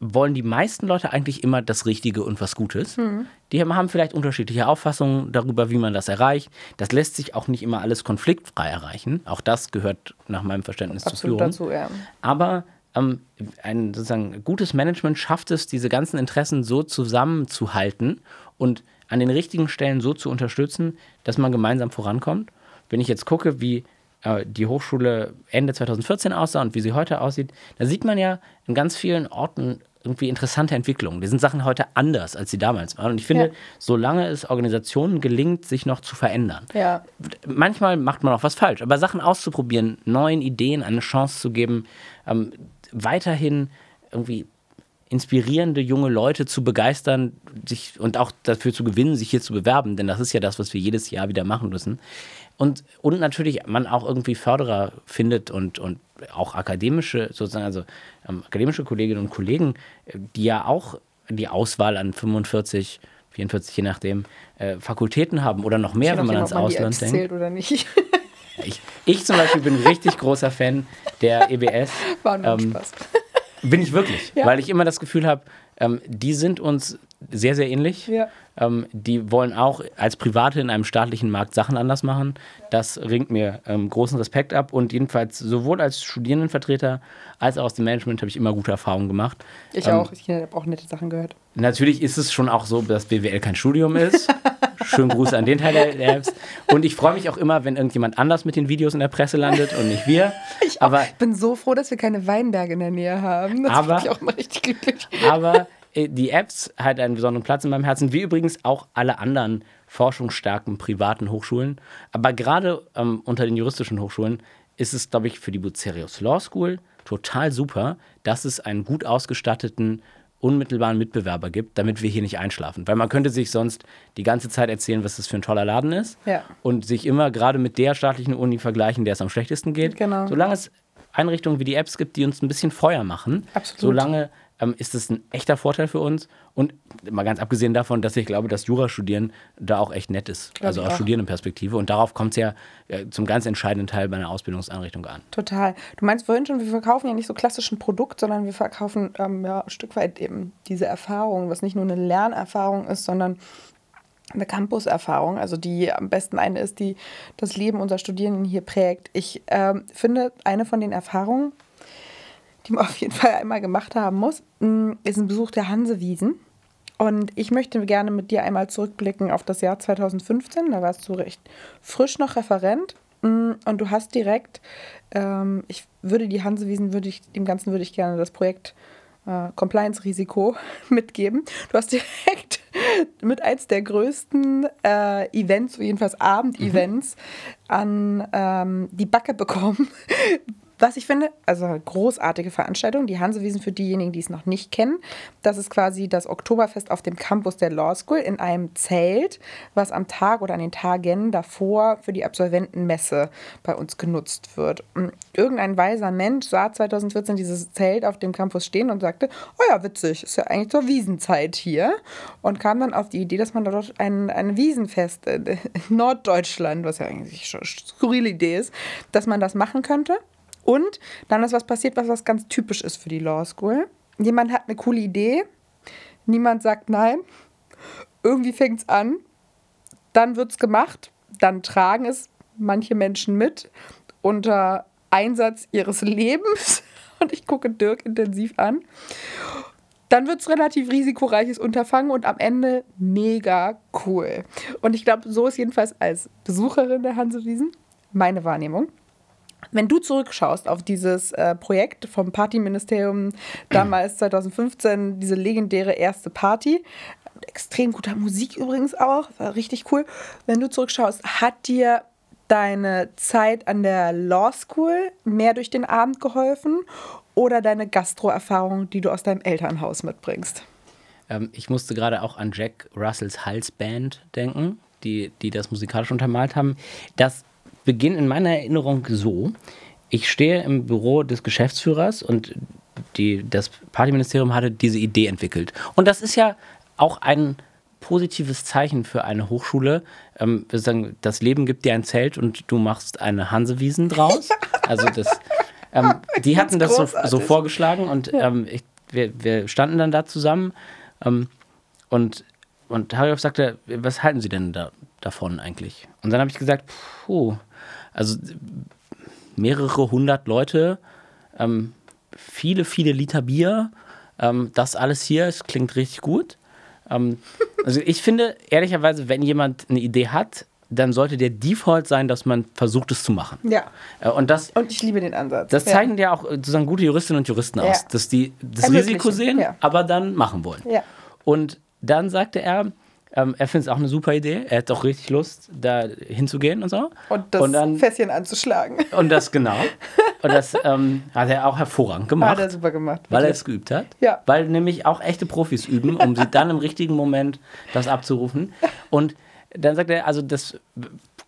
wollen die meisten Leute eigentlich immer das Richtige und was Gutes. Mhm. Die haben vielleicht unterschiedliche Auffassungen darüber, wie man das erreicht. Das lässt sich auch nicht immer alles konfliktfrei erreichen. Auch das gehört nach meinem Verständnis Absolut zur Führung. dazu, ja. Aber ähm, ein sozusagen gutes Management schafft es, diese ganzen Interessen so zusammenzuhalten und an den richtigen Stellen so zu unterstützen, dass man gemeinsam vorankommt. Wenn ich jetzt gucke, wie äh, die Hochschule Ende 2014 aussah und wie sie heute aussieht, da sieht man ja in ganz vielen Orten irgendwie interessante Entwicklungen. Die sind Sachen heute anders, als sie damals waren. Und ich finde, Ja. solange es Organisationen gelingt, sich noch zu verändern, Ja. manchmal macht man auch was falsch, aber Sachen auszuprobieren, neuen Ideen eine Chance zu geben, ähm, weiterhin irgendwie inspirierende junge Leute zu begeistern sich, und auch dafür zu gewinnen, sich hier zu bewerben, denn das ist ja das, was wir jedes Jahr wieder machen müssen. Und, und natürlich man auch irgendwie Förderer findet und, und auch akademische, sozusagen, also ähm, akademische Kolleginnen und Kollegen, die ja auch die Auswahl an 45, 44, je nachdem, äh, Fakultäten haben oder noch mehr, wenn man ans Ausland denkt. zählt oder nicht. Ich, ich zum Beispiel bin ein richtig großer Fan der EBS. War nur Ähm, Spaß. Bin ich wirklich, Ja. weil ich immer das Gefühl habe, ähm, die sind uns sehr, sehr ähnlich. Ja. Ähm, die wollen auch als Private in einem staatlichen Markt Sachen anders machen. Das ringt mir ähm, großen Respekt ab und jedenfalls sowohl als Studierendenvertreter als auch aus dem Management habe ich immer gute Erfahrungen gemacht. Ich Ähm, auch. Ich habe auch nette Sachen gehört. Natürlich ist es schon auch so, dass BWL kein Studium ist. Schönen Gruß an den Teil der Apps. Und ich freue mich auch immer, wenn irgendjemand anders mit den Videos in der Presse landet und nicht wir. Ich, auch. Aber ich bin so froh, dass wir keine Weinberge in der Nähe haben. Das Aber- mich auch immer richtig glücklich. Aber äh, die Apps hat einen besonderen Platz in meinem Herzen, wie übrigens auch alle anderen forschungsstarken privaten Hochschulen. Aber gerade ähm, unter den juristischen Hochschulen ist es, glaube ich, für die Bucerius Law School total super, dass es einen gut ausgestatteten, unmittelbaren Mitbewerber gibt, damit wir hier nicht einschlafen. Weil man könnte sich sonst die ganze Zeit erzählen, was das für ein toller Laden ist Ja. und sich immer gerade mit der staatlichen Uni vergleichen, der es am schlechtesten geht. Genau. Solange es Einrichtungen wie die Apps gibt, die uns ein bisschen Feuer machen, Absolut. solange ähm, ist es ein echter Vorteil für uns. Und mal ganz abgesehen davon, dass ich glaube, dass Jurastudieren da auch echt nett ist. also ich aus. Studierendenperspektive. Und darauf kommt es ja äh, zum ganz entscheidenden Teil bei einer Ausbildungseinrichtung an. Total. Du meinst vorhin schon, wir verkaufen ja nicht so klassisch ein Produkt, sondern wir verkaufen ähm, ja, ein Stück weit eben diese Erfahrung, was nicht nur eine Lernerfahrung ist, sondern eine Campuserfahrung, also die am besten eine ist, die das Leben unserer Studierenden hier prägt. Ich ähm, finde, eine von den Erfahrungen, die man auf jeden Fall einmal gemacht haben muss, mh, ist ein Besuch der Hansewiesen. Und ich möchte gerne mit dir einmal zurückblicken auf das Jahr 2015. Da warst du recht frisch noch Referent. Mm, Und du hast direkt, ähm, ich würde die Hansewiesen, würde ich, dem Ganzen würde ich gerne das Projekt äh, Compliance-Risiko mitgeben. Du hast direkt mit eins der größten äh, Events, jedenfalls Abendevents, an ähm, die Backe bekommen. Was ich finde, also eine großartige Veranstaltung, die Hansewiesen für diejenigen, die es noch nicht kennen. Das ist quasi das Oktoberfest auf dem Campus der Law School in einem Zelt, was am Tag oder an den Tagen davor für die Absolventenmesse bei uns genutzt wird. Und irgendein weiser Mensch sah 2014 dieses Zelt auf dem Campus stehen und sagte, oh ja, witzig, ist ja eigentlich zur Wiesenzeit hier. Und kam dann auf die Idee, dass man dort ein, ein Wiesenfest in Norddeutschland, was ja eigentlich schon eine skurrile Idee ist, dass man das machen könnte. Und dann ist was passiert, was, was ganz typisch ist für die Law School. Jemand hat eine coole Idee, niemand sagt nein, irgendwie fängt es an, dann wird es gemacht, dann tragen es manche Menschen mit unter Einsatz ihres Lebens. Und ich gucke Dirk intensiv an. Dann wird es relativ risikoreiches Unterfangen und am Ende mega cool. Und ich glaube, so ist jedenfalls als Besucherin der Hansewiesen meine Wahrnehmung. Wenn du zurückschaust auf dieses äh, Projekt vom Partyministerium damals 2015, diese legendäre erste Party, extrem guter Musik übrigens auch, war richtig cool. Wenn du zurückschaust, hat dir deine Zeit an der Law School mehr durch den Abend geholfen oder deine Gastro-Erfahrung, die du aus deinem Elternhaus mitbringst? Ähm, ich musste gerade auch an Jack Russells Halsband denken, die, die das musikalisch untermalt haben. Das beginnt in meiner Erinnerung so. Ich stehe im Büro des Geschäftsführers und die, das Partyministerium hatte diese Idee entwickelt. Und das ist ja auch ein positives Zeichen für eine Hochschule. Ähm, wir sagen, das Leben gibt dir ein Zelt und du machst eine Hansewiesen draus. Also das, ähm, die hatten das so, so, vorgeschlagen und ähm, ich, wir, wir, standen dann da zusammen ähm, und, und Harry sagte, was halten Sie denn da, davon eigentlich? Und dann habe ich gesagt, puh, also mehrere hundert Leute, ähm, viele, viele Liter Bier, ähm, das alles hier, es klingt richtig gut. Ähm, also ich finde, ehrlicherweise, wenn jemand eine Idee hat, dann sollte der Default sein, dass man versucht, es zu machen. Ja. Äh, und, das, und ich liebe den Ansatz. Das zeichnen ja, ja auch sozusagen gute Juristinnen und Juristen ja. aus, dass die das Risiko sehen, ja. aber dann machen wollen. Ja. Und dann sagte er, ähm, er findet es auch eine super Idee. Er hat auch richtig Lust, da hinzugehen und so. Und das und dann, Fässchen anzuschlagen. Und das, genau. Und das ähm, hat er auch hervorragend gemacht. Hat er super gemacht. Weil er es geübt hat. Ja. Weil nämlich auch echte Profis üben, um sie dann im richtigen Moment das abzurufen. Und dann sagt er, also das,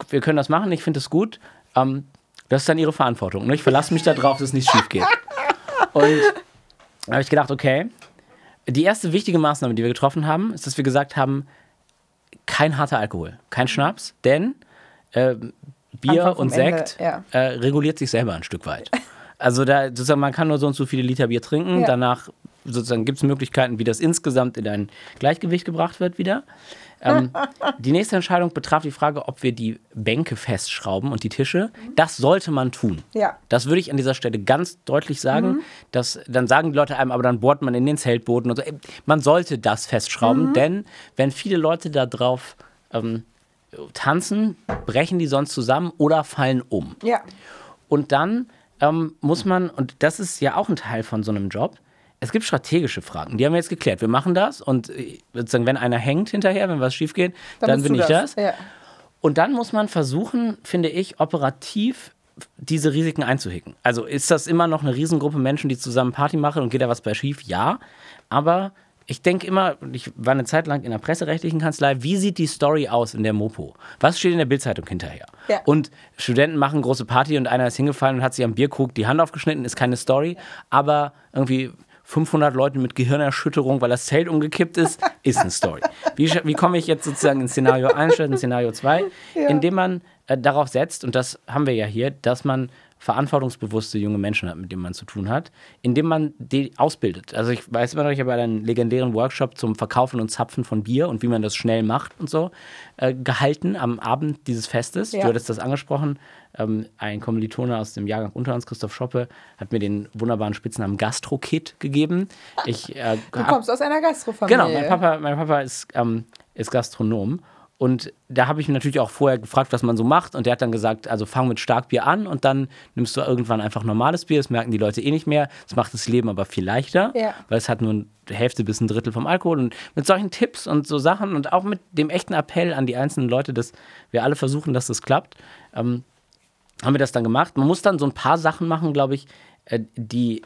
wir können das machen, ich finde es gut. Ähm, das ist dann ihre Verantwortung. Ne? Ich verlasse mich darauf, dass nichts schief geht. Und da habe ich gedacht, okay, die erste wichtige Maßnahme, die wir getroffen haben, ist, dass wir gesagt haben, kein harter Alkohol, kein Schnaps, denn äh, Bier und Sekt Ende, ja. äh, reguliert sich selber ein Stück weit. Also da sozusagen, man kann nur so und so viele Liter Bier trinken, ja. danach sozusagen gibt es Möglichkeiten, wie das insgesamt in ein Gleichgewicht gebracht wird wieder. Ähm, die nächste Entscheidung betraf die Frage, ob wir die Bänke festschrauben und die Tische. Das sollte man tun. Ja. Das würde ich an dieser Stelle ganz deutlich sagen. Mhm. Dass, dann sagen die Leute einem, aber dann bohrt man in den Zeltboden und so. Man sollte das festschrauben, mhm. denn wenn viele Leute da drauf ähm, tanzen, brechen die sonst zusammen oder fallen um. Ja. Und dann ähm, muss man, und das ist ja auch ein Teil von so einem Job, es gibt strategische Fragen, die haben wir jetzt geklärt. Wir machen das und äh, sozusagen, wenn einer hängt hinterher, wenn was schief geht, dann, dann bin ich das. das. Ja. Und dann muss man versuchen, finde ich, operativ diese Risiken einzuhicken. Also ist das immer noch eine Riesengruppe Menschen, die zusammen Party machen und geht da was bei schief? Ja. Aber ich denke immer, ich war eine Zeit lang in der presserechtlichen Kanzlei, wie sieht die Story aus in der Mopo? Was steht in der Bildzeitung hinterher? Ja. Und Studenten machen große Party und einer ist hingefallen und hat sich am Bierkrug die Hand aufgeschnitten, ist keine Story, aber irgendwie 500 Leute mit Gehirnerschütterung, weil das Zelt umgekippt ist, ist eine Story. Wie, wie komme ich jetzt sozusagen in Szenario 1 statt in Szenario 2? Ja. Indem man äh, darauf setzt, und das haben wir ja hier, dass man verantwortungsbewusste junge Menschen hat, mit denen man zu tun hat, indem man die ausbildet. Also ich weiß immer noch, ich habe einen legendären Workshop zum Verkaufen und Zapfen von Bier und wie man das schnell macht und so äh, gehalten am Abend dieses Festes. Ja. Du hattest das angesprochen. Ähm, ein Kommilitone aus dem Jahrgang unter uns, Christoph Schoppe, hat mir den wunderbaren Spitznamen Gastro-Kid gegeben. Ich, äh, du kommst aus einer Gastrofamilie. Genau, mein Papa, mein Papa ist, ähm, ist Gastronom und da habe ich mich natürlich auch vorher gefragt, was man so macht. Und der hat dann gesagt, also fang mit Starkbier an und dann nimmst du irgendwann einfach normales Bier. Das merken die Leute eh nicht mehr. Das macht das Leben aber viel leichter, ja. weil es hat nur eine Hälfte bis ein Drittel vom Alkohol. Und mit solchen Tipps und so Sachen und auch mit dem echten Appell an die einzelnen Leute, dass wir alle versuchen, dass das klappt, ähm, haben wir das dann gemacht. Man muss dann so ein paar Sachen machen, glaube ich, äh, die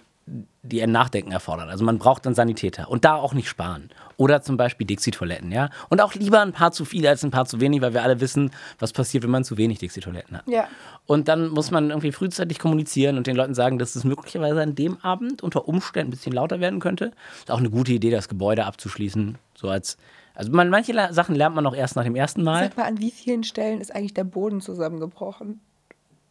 die ein Nachdenken erfordern. Also man braucht dann Sanitäter und da auch nicht sparen. Oder zum Beispiel Dixie-Toiletten, ja. Und auch lieber ein paar zu viele als ein paar zu wenig, weil wir alle wissen, was passiert, wenn man zu wenig Dixie-Toiletten hat. Ja. Und dann muss man irgendwie frühzeitig kommunizieren und den Leuten sagen, dass es möglicherweise an dem Abend unter Umständen ein bisschen lauter werden könnte. Ist auch eine gute Idee, das Gebäude abzuschließen. So als, also man, manche Sachen lernt man auch erst nach dem ersten Mal. Sag mal, an wie vielen Stellen ist eigentlich der Boden zusammengebrochen?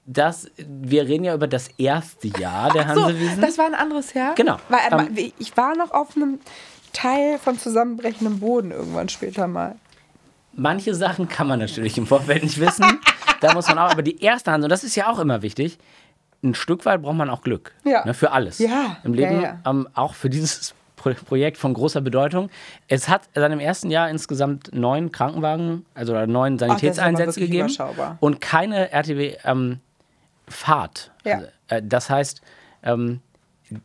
Das, wir reden ja über das erste Jahr der Hansewiesen. So, das war ein anderes Jahr? Genau. Weil, ähm, ich war noch auf einem Teil von zusammenbrechendem Boden irgendwann später mal. Manche Sachen kann man natürlich im Vorfeld nicht wissen. da muss man auch, aber die erste Hand, und das ist ja auch immer wichtig, ein Stück weit braucht man auch Glück. Ja. Ne, für alles. Ja. Im Leben, ja, ja. Ähm, auch für dieses Projekt von großer Bedeutung. Es hat in im ersten Jahr insgesamt neun Krankenwagen, also neun Sanitätseinsätze Ach, gegeben. Und keine RTW, ähm, Fahrt. Ja. Also, äh, das heißt, ähm,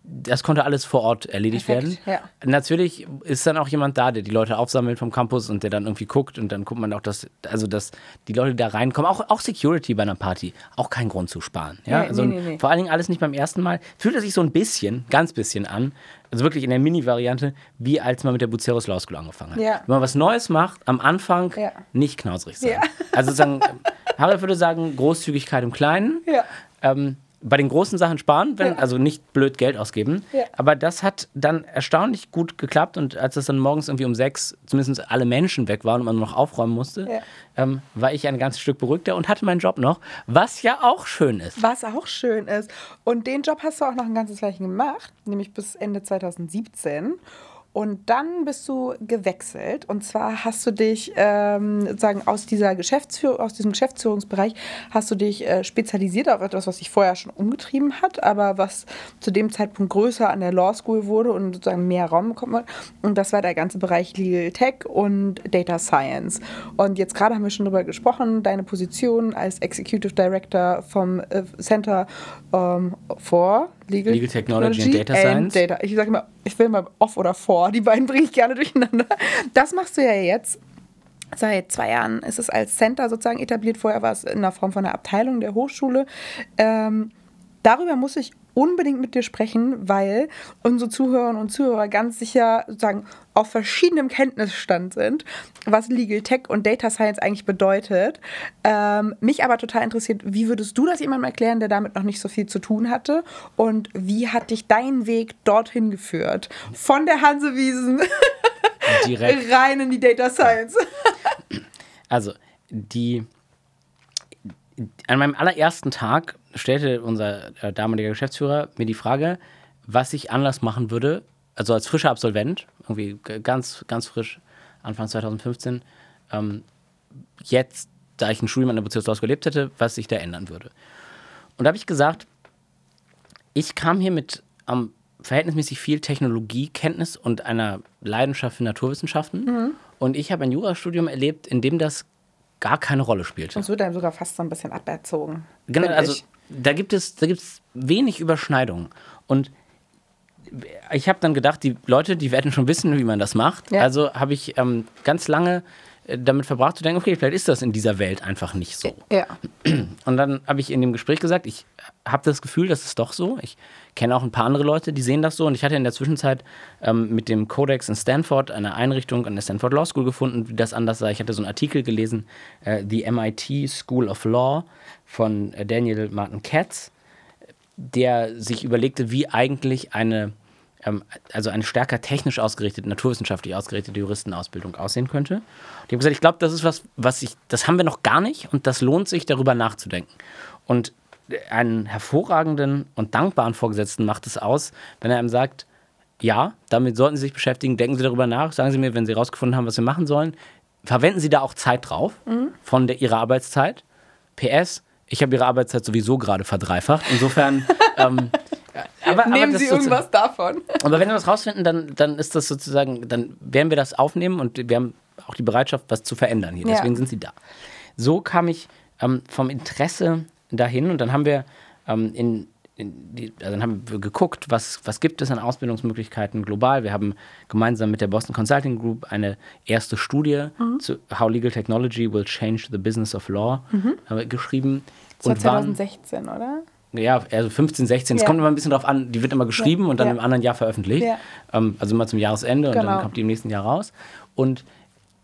das konnte alles vor Ort erledigt Perfekt, werden. Ja. Natürlich ist dann auch jemand da, der die Leute aufsammelt vom Campus und der dann irgendwie guckt und dann guckt man auch, dass, also dass die Leute da reinkommen. Auch, auch Security bei einer Party, auch kein Grund zu sparen. Ja? Nee, also nee, nee, Vor allen Dingen alles nicht beim ersten Mal. Fühlt es sich so ein bisschen, ganz bisschen an, also wirklich in der Mini-Variante, wie als man mit der Buceros Law School angefangen hat. Ja. Wenn man was Neues macht, am Anfang ja. nicht knausrig sein. Also sagen, Harry würde sagen, Großzügigkeit im Kleinen. Ähm, bei den großen Sachen sparen, wenn, Ja. also nicht blöd Geld ausgeben. Ja. Aber das hat dann erstaunlich gut geklappt und als es dann morgens irgendwie um sechs zumindest alle Menschen weg waren und man noch aufräumen musste, Ja. ähm, war ich ein ganzes Stück beruhigter und hatte meinen Job noch, was ja auch schön ist. Was auch schön ist. Und den Job hast du auch noch ein ganzes Weilchen gemacht, nämlich bis Ende 2017. Und dann bist du gewechselt. Und zwar hast du dich ähm, sozusagen aus, dieser Geschäftsführ aus diesem Geschäftsführungsbereich hast du dich äh, spezialisiert auf etwas, was dich vorher schon umgetrieben hat, aber was zu dem Zeitpunkt größer an der Law School wurde und sozusagen mehr Raum bekommen hat. Und das war der ganze Bereich Legal Tech und Data Science. Und jetzt gerade haben wir schon darüber gesprochen, deine Position als Executive Director vom äh, Center ähm, for Legal, Legal Technology and Data Science. Data. Ich sage immer, ich will mal off oder for. Die beiden bringe ich gerne durcheinander. Das machst du ja jetzt. Seit zwei Jahren ist es als Center sozusagen etabliert. Vorher war es in der Form von einer Abteilung der Hochschule. Ähm, darüber muss ich unbedingt mit dir sprechen, weil unsere Zuhörerinnen und Zuhörer ganz sicher sozusagen auf verschiedenem Kenntnisstand sind, was Legal Tech und Data Science eigentlich bedeutet. Ähm, mich aber total interessiert, wie würdest du das jemandem erklären, der damit noch nicht so viel zu tun hatte? Und wie hat dich dein Weg dorthin geführt? Von der Hansewiesen Direkt. rein in die Data Science. Also, die. An meinem allerersten Tag stellte unser äh, damaliger Geschäftsführer mir die Frage, was ich anders machen würde, also als frischer Absolvent, irgendwie ganz, ganz frisch, Anfang 2015, ähm, jetzt, da ich ein Studium an der Beziehungslos gelebt hätte, was sich da ändern würde. Und da habe ich gesagt, ich kam hier mit ähm, verhältnismäßig viel Technologiekenntnis und einer Leidenschaft für Naturwissenschaften. Und ich habe ein Jurastudium erlebt, in dem das gar keine Rolle spielte. Das wird einem sogar fast so ein bisschen aberzogen. Genau, also ich. Da gibt es, da gibt es wenig Überschneidungen. Und ich habe dann gedacht, die Leute, die werden schon wissen, wie man das macht. Ja. Also habe ich ähm, ganz lange damit verbracht zu denken, okay, vielleicht ist das in dieser Welt einfach nicht so. Ja. Und dann habe ich in dem Gespräch gesagt, ich habe das Gefühl, das ist doch so. Ich kenne auch ein paar andere Leute, die sehen das so. Und ich hatte in der Zwischenzeit ähm, mit dem Codex in Stanford eine Einrichtung an der Stanford Law School gefunden, wie das anders sei. Ich hatte so einen Artikel gelesen, äh, The MIT School of Law von äh, Daniel Martin Katz, der sich überlegte, wie eigentlich eine, ähm, also eine stärker technisch ausgerichtete, naturwissenschaftlich ausgerichtete Juristenausbildung aussehen könnte. Und ich habe gesagt, ich glaube, das ist was, was ich, das haben wir noch gar nicht und das lohnt sich, darüber nachzudenken. Und einen hervorragenden und dankbaren Vorgesetzten macht es aus, wenn er einem sagt, ja, damit sollten Sie sich beschäftigen, denken Sie darüber nach, sagen Sie mir, wenn Sie herausgefunden haben, was wir machen sollen, verwenden Sie da auch Zeit drauf von der, Ihrer Arbeitszeit. PS, ich habe Ihre Arbeitszeit sowieso gerade verdreifacht. Insofern, ähm, aber, aber Nehmen das Sie irgendwas davon. aber wenn wir das rausfinden, dann, dann ist das sozusagen, dann werden wir das aufnehmen und wir haben auch die Bereitschaft, was zu verändern hier. Ja. Deswegen sind sie da. So kam ich ähm, vom Interesse dahin und dann haben wir ähm, in, die, also dann haben wir geguckt, was, was gibt es an Ausbildungsmöglichkeiten global. Wir haben gemeinsam mit der Boston Consulting Group eine erste Studie Mhm. zu How Legal Technology Will Change the Business of Law äh, geschrieben. Mhm. Das war und waren- 2016, oder? Ja, also 15, 16. Es Ja. kommt immer ein bisschen drauf an, die wird immer geschrieben und dann Ja. im anderen Jahr veröffentlicht. Ja. Ähm, also immer zum Jahresende und Genau. dann kommt die im nächsten Jahr raus. Und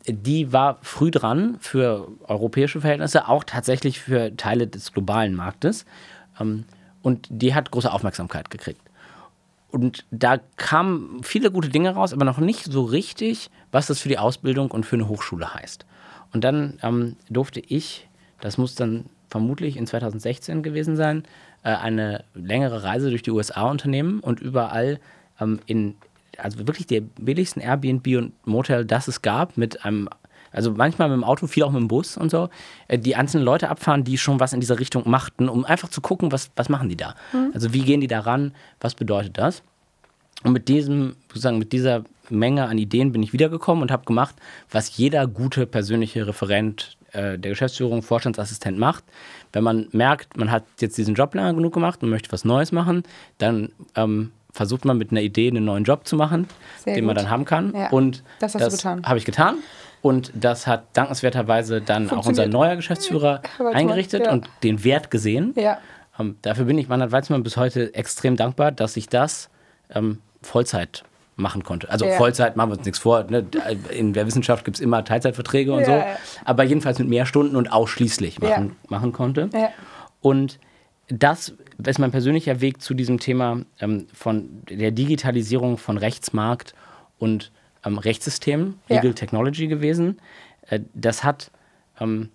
die war früh dran für europäische Verhältnisse, auch tatsächlich für Teile des globalen Marktes. Ähm, und die hat große Aufmerksamkeit gekriegt. Und da kamen viele gute Dinge raus, aber noch nicht so richtig, was das für die Ausbildung und für eine Hochschule heißt. Und dann ähm, durfte ich, das muss dann vermutlich in 2016 gewesen sein, äh, eine längere Reise durch die USA unternehmen und überall ähm, in, also wirklich der billigsten Airbnb und Motel, das es gab, mit einem, also manchmal mit dem Auto, viel auch mit dem Bus und so, äh, die einzelnen Leute abfahren, die schon was in dieser Richtung machten, um einfach zu gucken, was, was machen die da? Also wie gehen die da ran? Was bedeutet das? Und mit diesem, sozusagen mit dieser Menge an Ideen bin ich wiedergekommen und habe gemacht, was jeder gute persönliche Referent äh, der Geschäftsführung, Vorstandsassistent macht. Wenn man merkt, man hat jetzt diesen Job lange genug gemacht und möchte was Neues machen, dann ähm, versucht man mit einer Idee einen neuen Job zu machen, Sehr den man gut. dann haben kann. Ja, Und das getan. habe ich getan. Und das hat dankenswerterweise dann auch unser neuer Geschäftsführer toll, eingerichtet ja. und den Wert gesehen. Ja. Ähm, dafür bin ich Manfred Weizmann bis heute extrem dankbar, dass ich das ähm, Vollzeit machen konnte. Also Ja. Vollzeit machen wir uns nichts vor. Ne? In der Wissenschaft gibt es immer Teilzeitverträge und Ja, so. Aber jedenfalls mit mehr Stunden und ausschließlich machen, machen konnte. Und das ist mein persönlicher Weg zu diesem Thema ähm, von der Digitalisierung von Rechtsmarkt und ähm, Rechtssystemen. Legal Technology gewesen. Äh, das hat ähm,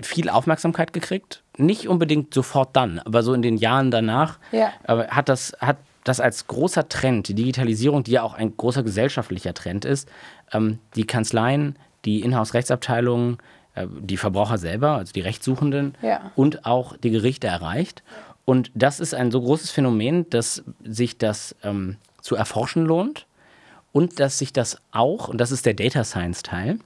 viel Aufmerksamkeit gekriegt. Nicht unbedingt sofort dann, aber so in den Jahren danach äh, hat, das, hat das als großer Trend, die Digitalisierung, die ja auch ein großer gesellschaftlicher Trend ist, ähm, die Kanzleien, die Inhouse-Rechtsabteilungen, äh, die Verbraucher selber, also die Rechtssuchenden Ja. und auch die Gerichte erreicht. Und das ist ein so großes Phänomen, dass sich das ähm, zu erforschen lohnt und dass sich das auch, und das ist der Data Science Teil,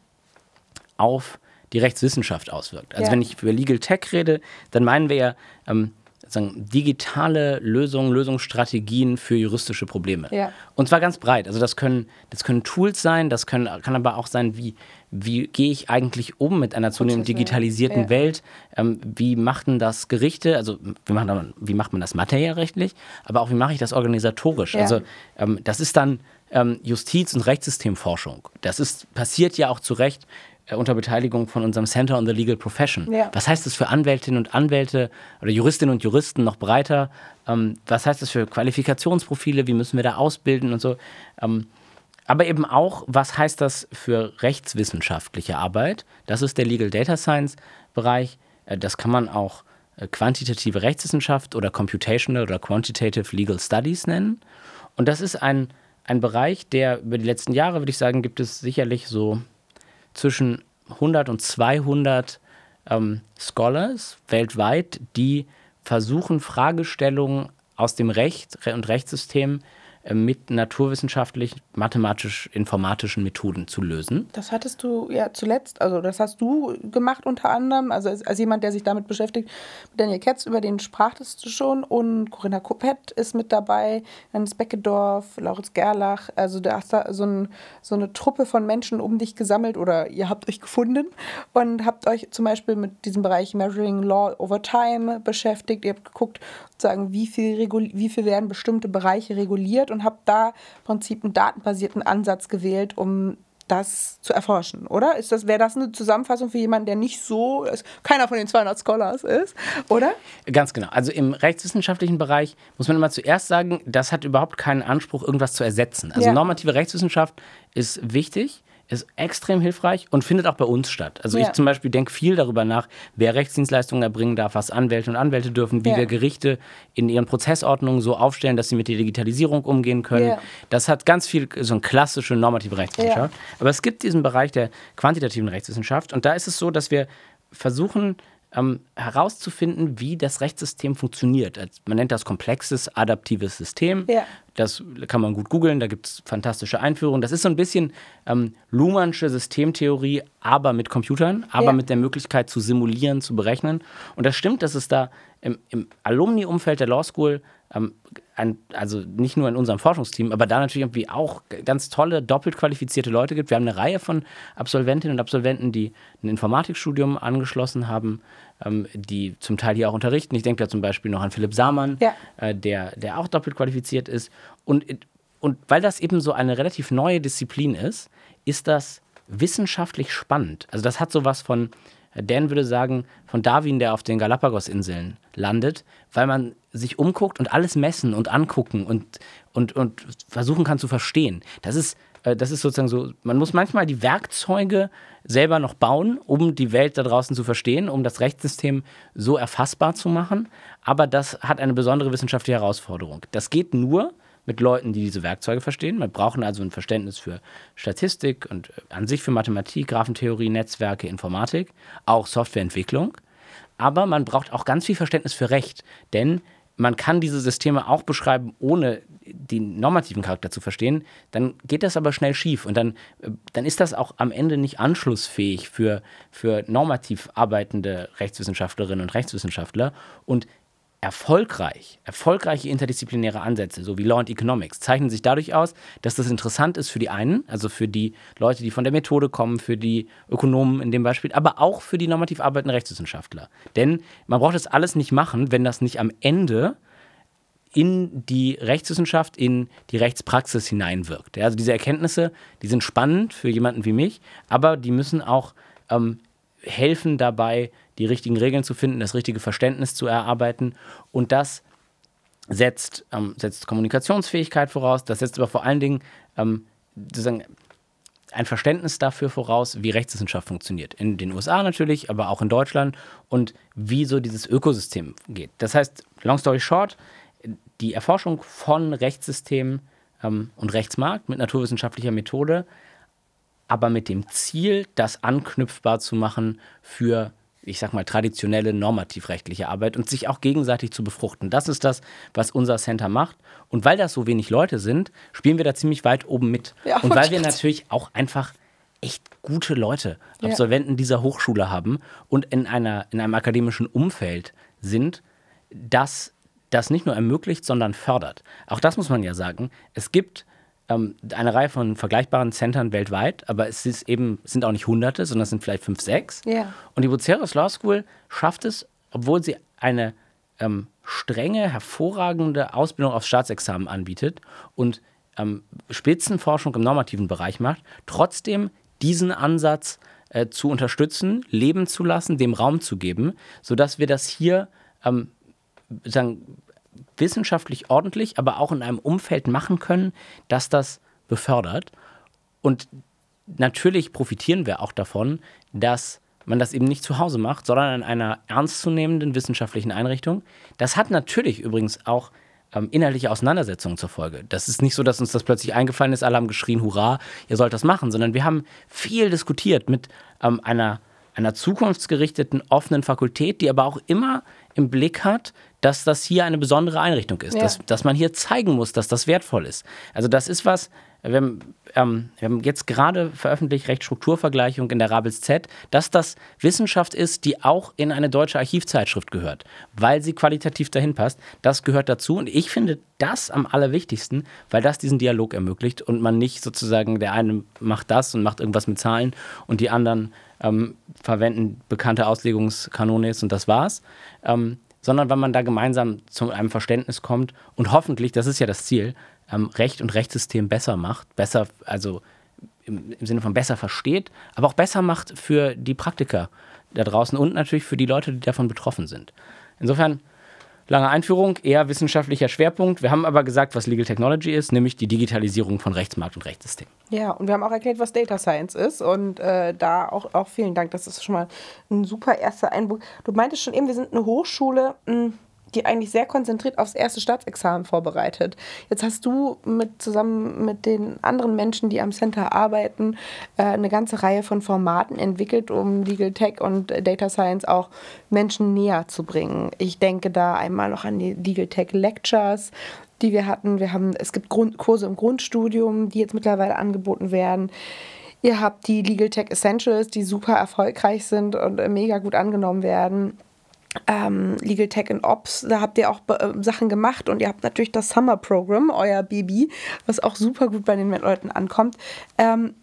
auf die Rechtswissenschaft auswirkt. Also Ja. wenn ich über Legal Tech rede, dann meinen wir ja ähm, sagen, digitale Lösungen, Lösungsstrategien für juristische Probleme. Ja. Und zwar ganz breit. Also das können, das können Tools sein, das können, kann aber auch sein, wie, wie gehe ich eigentlich um mit einer zunehmend digitalisierten ja. Welt? Ähm, wie machten das Gerichte? Also wie macht, man, wie macht man das materiellrechtlich? Aber auch wie mache ich das organisatorisch? Ja. Also ähm, das ist dann ähm, Justiz- und Rechtssystemforschung. Das ist, passiert ja auch zu Recht unter Beteiligung von unserem Center on the Legal Profession. Ja. Was heißt das für Anwältinnen und Anwälte oder Juristinnen und Juristen noch breiter? Ähm, was heißt das für Qualifikationsprofile? Wie müssen wir da ausbilden und so? Ähm, aber eben auch, was heißt das für rechtswissenschaftliche Arbeit? Das ist der Legal Data Science Bereich. Äh, Das kann man auch äh, quantitative Rechtswissenschaft oder Computational oder Quantitative Legal Studies nennen. Und das ist ein, ein Bereich, der über die letzten Jahre, würde ich sagen, gibt es sicherlich so zwischen 100 und 200 ähm, Scholars weltweit, die versuchen, Fragestellungen aus dem Recht und Rechtssystem mit naturwissenschaftlich, mathematisch-informatischen Methoden zu lösen. Das hattest du ja zuletzt, also das hast du gemacht unter anderem, also als, als jemand, der sich damit beschäftigt. Daniel Ketz, über den sprachtest du schon und Corinna Koppett ist mit dabei, Hannes Beckedorf, Lauritz Gerlach, also da hast da so, ein, so eine Truppe von Menschen um dich gesammelt oder ihr habt euch gefunden und habt euch zum Beispiel mit diesem Bereich Measuring Law over Time beschäftigt. Ihr habt geguckt, sozusagen, wie viel, wie viel werden bestimmte Bereiche reguliert und habt da im Prinzip einen datenbasierten Ansatz gewählt, um das zu erforschen, oder? Ist das, wäre das eine Zusammenfassung für jemanden, der nicht so, ist, keiner von den 200 Scholars ist, oder? Ganz genau. Also im rechtswissenschaftlichen Bereich muss man immer zuerst sagen, das hat überhaupt keinen Anspruch, irgendwas zu ersetzen. Also Ja. normative Rechtswissenschaft ist wichtig, ist extrem hilfreich und findet auch bei uns statt. Also Ja. ich zum Beispiel denke viel darüber nach, wer Rechtsdienstleistungen erbringen darf, was Anwälte und Anwälte dürfen, wie Ja. wir Gerichte in ihren Prozessordnungen so aufstellen, dass sie mit der Digitalisierung umgehen können. Ja. Das hat ganz viel so eine klassische normative Rechtswissenschaft. Aber es gibt diesen Bereich der quantitativen Rechtswissenschaft und da ist es so, dass wir versuchen ähm, herauszufinden, wie das Rechtssystem funktioniert. Man nennt das komplexes adaptives System. Ja. Das kann man gut googeln, da gibt es fantastische Einführungen. Das ist so ein bisschen ähm, Luhmannsche Systemtheorie, aber mit Computern, aber Ja. mit der Möglichkeit zu simulieren, zu berechnen. Und das stimmt, dass es da im, im Alumni-Umfeld der Law School, ähm, ein, also nicht nur in unserem Forschungsteam, aber da natürlich irgendwie auch ganz tolle, doppelt qualifizierte Leute gibt. Wir haben eine Reihe von Absolventinnen und Absolventen, die ein Informatikstudium angeschlossen haben, ähm, die zum Teil hier auch unterrichten. Ich denke da zum Beispiel noch an Philipp Samann, Ja. äh, der, der auch doppelt qualifiziert ist. Und, und weil das eben so eine relativ neue Disziplin ist, ist das wissenschaftlich spannend. Also das hat sowas von, Dan würde sagen, von Darwin, der auf den Galapagos-Inseln landet, weil man sich umguckt und alles messen und angucken und, und, und versuchen kann zu verstehen. Das ist, äh, das ist sozusagen so, man muss manchmal die Werkzeuge selber noch bauen, um die Welt da draußen zu verstehen, um das Rechtssystem so erfassbar zu machen. Aber das hat eine besondere wissenschaftliche Herausforderung. Das geht nur mit Leuten, die diese Werkzeuge verstehen. Wir brauchen also ein Verständnis für Statistik und äh, an sich für Mathematik, Graphentheorie, Netzwerke, Informatik, auch Softwareentwicklung. Aber man braucht auch ganz viel Verständnis für Recht, denn man kann diese Systeme auch beschreiben, ohne den normativen Charakter zu verstehen. Dann geht das aber schnell schief und dann, äh, dann ist das auch am Ende nicht anschlussfähig für, für normativ arbeitende Rechtswissenschaftlerinnen und Rechtswissenschaftler. Und erfolgreich, erfolgreiche interdisziplinäre Ansätze, so wie Law and Economics, zeichnen sich dadurch aus, dass das interessant ist für die einen, also für die Leute, die von der Methode kommen, für die Ökonomen in dem Beispiel, aber auch für die normativ arbeitenden Rechtswissenschaftler. Denn man braucht das alles nicht machen, wenn das nicht am Ende in die Rechtswissenschaft, in die Rechtspraxis hineinwirkt. Ja, also diese Erkenntnisse, die sind spannend für jemanden wie mich, aber die müssen auch ähm, helfen dabei, die richtigen Regeln zu finden, das richtige Verständnis zu erarbeiten. Und das setzt, ähm, setzt Kommunikationsfähigkeit voraus, das setzt aber vor allen Dingen ähm, sozusagen ein Verständnis dafür voraus, wie Rechtswissenschaft funktioniert. In den USA natürlich, aber auch in Deutschland und wie so dieses Ökosystem geht. Das heißt, long story short, die Erforschung von Rechtssystemen ähm, und Rechtsmarkt mit naturwissenschaftlicher Methode, aber mit dem Ziel, das anknüpfbar zu machen für ich sag mal, traditionelle normativrechtliche Arbeit und sich auch gegenseitig zu befruchten. Das ist das, was unser Center macht. Und weil das so wenig Leute sind, spielen wir da ziemlich weit oben mit. Ja, und weil wir natürlich auch einfach echt gute Leute, Absolventen ja. dieser Hochschule haben und in, einer, in einem akademischen Umfeld sind, das das nicht nur ermöglicht, sondern fördert. Auch das muss man ja sagen. Es gibt ähm, eine Reihe von vergleichbaren Centern weltweit, aber es ist eben, es sind auch nicht hunderte, sondern es sind vielleicht fünf, sechs. Ja. Und die Buceros Law School schafft es, obwohl sie eine ähm, strenge, hervorragende Ausbildung aufs Staatsexamen anbietet und ähm, Spitzenforschung im normativen Bereich macht, trotzdem diesen Ansatz äh, zu unterstützen, leben zu lassen, dem Raum zu geben, sodass wir das hier ähm, sagen, wissenschaftlich ordentlich, aber auch in einem Umfeld machen können, das das befördert. Und natürlich profitieren wir auch davon, dass man das eben nicht zu Hause macht, sondern in einer ernstzunehmenden wissenschaftlichen Einrichtung. Das hat natürlich übrigens auch ähm, inhaltliche Auseinandersetzungen zur Folge. Das ist nicht so, dass uns das plötzlich eingefallen ist, alle haben geschrien, hurra, ihr sollt das machen, sondern wir haben viel diskutiert mit ähm, einer, einer zukunftsgerichteten, offenen Fakultät, die aber auch immer im Blick hat, dass das hier eine besondere Einrichtung ist, ja. dass, dass man hier zeigen muss, dass das wertvoll ist. Also das ist was, wir haben, ähm, wir haben jetzt gerade veröffentlicht, Rechtsstrukturvergleichung in der Rabels Z, dass das Wissenschaft ist, die auch in eine deutsche Archivzeitschrift gehört, weil sie qualitativ dahin passt. Das gehört dazu und ich finde das am allerwichtigsten, weil das diesen Dialog ermöglicht und man nicht sozusagen, der eine macht das und macht irgendwas mit Zahlen und die anderen ähm, verwenden bekannte Auslegungskanones und das war's. Ähm, sondern weil man da gemeinsam zu einem Verständnis kommt und hoffentlich, das ist ja das Ziel, ähm, Recht und Rechtssystem besser macht, besser, also im, im, Sinne von besser versteht, aber auch besser macht für die Praktiker da draußen und natürlich für die Leute, die davon betroffen sind. Insofern Lange Einführung, eher wissenschaftlicher Schwerpunkt. Wir haben aber gesagt, was Legal Technology ist, nämlich die Digitalisierung von Rechtsmarkt und Rechtssystem. Ja, und wir haben auch erklärt, was Data Science ist. Und äh, da auch, auch vielen Dank. Das ist schon mal ein super erster Einblick. Du meintest schon eben, wir sind eine Hochschule. Mh, hm, die eigentlich sehr konzentriert aufs erste Staatsexamen vorbereitet. Jetzt hast du mit, zusammen mit den anderen Menschen, die am Center arbeiten, äh, eine ganze Reihe von Formaten entwickelt, um Legal Tech und Data Science auch Menschen näher zu bringen. Ich denke da einmal noch an die Legal Tech Lectures, die wir hatten. Wir haben, es gibt Grund, Kurse im Grundstudium, die jetzt mittlerweile angeboten werden. Ihr habt die Legal Tech Essentials, die super erfolgreich sind und mega gut angenommen werden ähm, Legal Tech and Ops, da habt ihr auch äh, Sachen gemacht und ihr habt natürlich das Summer Program, euer Baby, was auch super gut bei den Leuten ankommt. Ähm,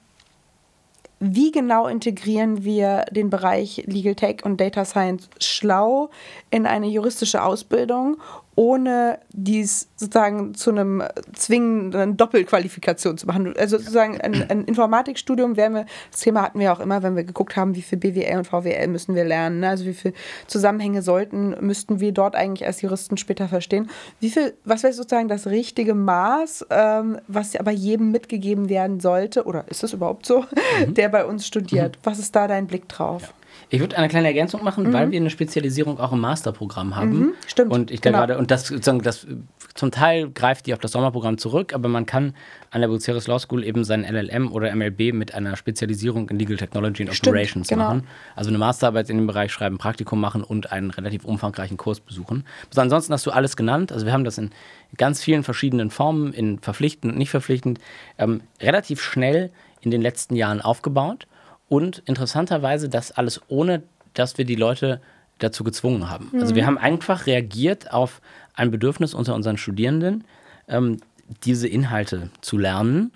wie genau integrieren wir den Bereich Legal Tech und Data Science schlau in eine juristische Ausbildung ohne dies sozusagen zu einem zwingenden Doppelqualifikation zu machen. Also sozusagen ein, ein Informatikstudium wären wir, das Thema hatten wir auch immer, wenn wir geguckt haben, wie viel BWL und VWL müssen wir lernen, ne? also wie viele Zusammenhänge sollten, müssten wir dort eigentlich als Juristen später verstehen. Wie viel, was wäre sozusagen das richtige Maß, ähm, was aber jedem mitgegeben werden sollte, oder ist das überhaupt so, mhm. der bei uns studiert? Mhm. Was ist da dein Blick drauf? Ja. Ich würde eine kleine Ergänzung machen, mhm. weil wir eine Spezialisierung auch im Masterprogramm haben. Mhm, stimmt. Und ich genau. gerade, und das, das zum Teil greift die auf das Sommerprogramm zurück, aber man kann an der Buceris Law School eben sein LLM oder MLB mit einer Spezialisierung in Legal Technology and stimmt, Operations genau. machen. Also eine Masterarbeit in dem Bereich schreiben, Praktikum machen und einen relativ umfangreichen Kurs besuchen. Also ansonsten hast du alles genannt. Also wir haben das in ganz vielen verschiedenen Formen, in verpflichtend und nicht verpflichtend, ähm, relativ schnell in den letzten Jahren aufgebaut. Und interessanterweise das alles ohne, dass wir die Leute dazu gezwungen haben. Mhm. Also wir haben einfach reagiert auf ein Bedürfnis unter unseren Studierenden, ähm, diese Inhalte zu lernen.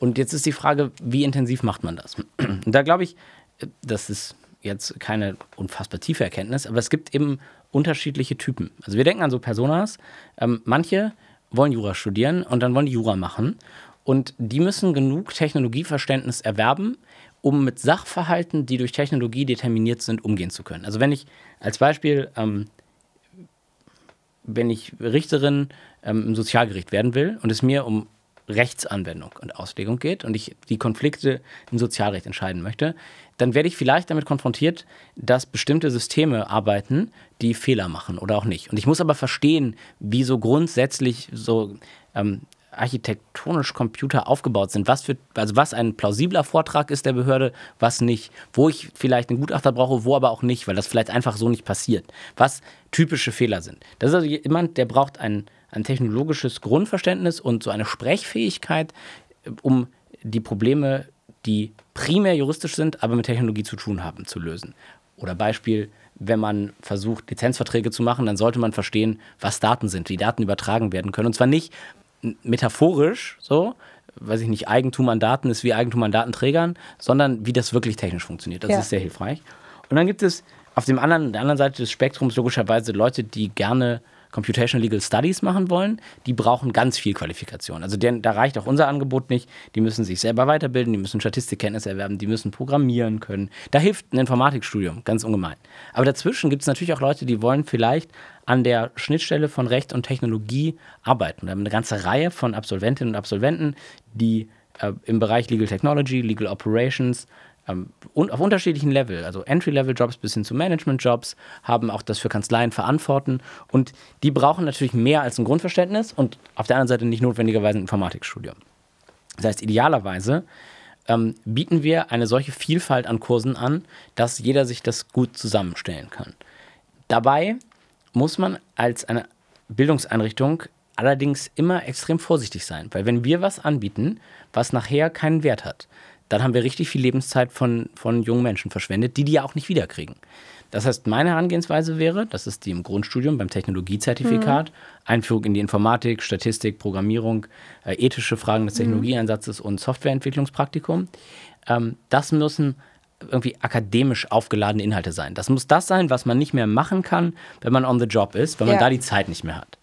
Und jetzt ist die Frage, wie intensiv macht man das? Und da glaube ich, das ist jetzt keine unfassbar tiefe Erkenntnis, aber es gibt eben unterschiedliche Typen. Also wir denken an so Personas. Ähm, manche wollen Jura studieren und dann wollen die Jura machen. Und die müssen genug Technologieverständnis erwerben, um mit Sachverhalten, die durch Technologie determiniert sind, umgehen zu können. Also wenn ich als Beispiel, ähm, wenn ich Richterin ähm, im Sozialgericht werden will und es mir um Rechtsanwendung und Auslegung geht und ich die Konflikte im Sozialrecht entscheiden möchte, dann werde ich vielleicht damit konfrontiert, dass bestimmte Systeme arbeiten, die Fehler machen oder auch nicht. Und ich muss aber verstehen, wie so grundsätzlich so ähm, architektonisch Computer aufgebaut sind, was für, also was ein plausibler Vortrag ist der Behörde, was nicht, wo ich vielleicht einen Gutachter brauche, wo aber auch nicht, weil das vielleicht einfach so nicht passiert, was typische Fehler sind. Das ist also jemand, der braucht ein, ein technologisches Grundverständnis und so eine Sprechfähigkeit, um die Probleme, die primär juristisch sind, aber mit Technologie zu tun haben, zu lösen. Oder Beispiel, wenn man versucht, Lizenzverträge zu machen, dann sollte man verstehen, was Daten sind, wie Daten übertragen werden können. Und zwar nicht metaphorisch so, weiß ich nicht, Eigentum an Daten ist wie Eigentum an Datenträgern, sondern wie das wirklich technisch funktioniert. Das ja. ist sehr hilfreich. Und dann gibt es auf dem anderen, der anderen Seite des Spektrums logischerweise Leute, die gerne Computational Legal Studies machen wollen, die brauchen ganz viel Qualifikation. Also denn, da reicht auch unser Angebot nicht. Die müssen sich selber weiterbilden, die müssen Statistikkenntnisse erwerben, die müssen programmieren können. Da hilft ein Informatikstudium ganz ungemein. Aber dazwischen gibt es natürlich auch Leute, die wollen vielleicht an der Schnittstelle von Recht und Technologie arbeiten. Wir haben eine ganze Reihe von Absolventinnen und Absolventen, die äh, im Bereich Legal Technology, Legal Operations, ähm, auf unterschiedlichen Level, also Entry-Level-Jobs bis hin zu Management-Jobs, haben auch das für Kanzleien verantworten. Und die brauchen natürlich mehr als ein Grundverständnis und auf der anderen Seite nicht notwendigerweise ein Informatikstudium. Das heißt, idealerweise ähm, bieten wir eine solche Vielfalt an Kursen an, dass jeder sich das gut zusammenstellen kann. Dabei muss man als eine Bildungseinrichtung allerdings immer extrem vorsichtig sein, weil wenn wir was anbieten, was nachher keinen Wert hat, dann haben wir richtig viel Lebenszeit von, von jungen Menschen verschwendet, die die ja auch nicht wiederkriegen. Das heißt, meine Herangehensweise wäre, das ist die im Grundstudium beim Technologiezertifikat, mhm. Einführung in die Informatik, Statistik, Programmierung, äh, ethische Fragen des mhm. Technologieeinsatzes und Softwareentwicklungspraktikum. Ähm, das müssen irgendwie akademisch aufgeladene Inhalte sein. Das muss das sein, was man nicht mehr machen kann, wenn man on the job ist, wenn man ja. da die Zeit nicht mehr hat.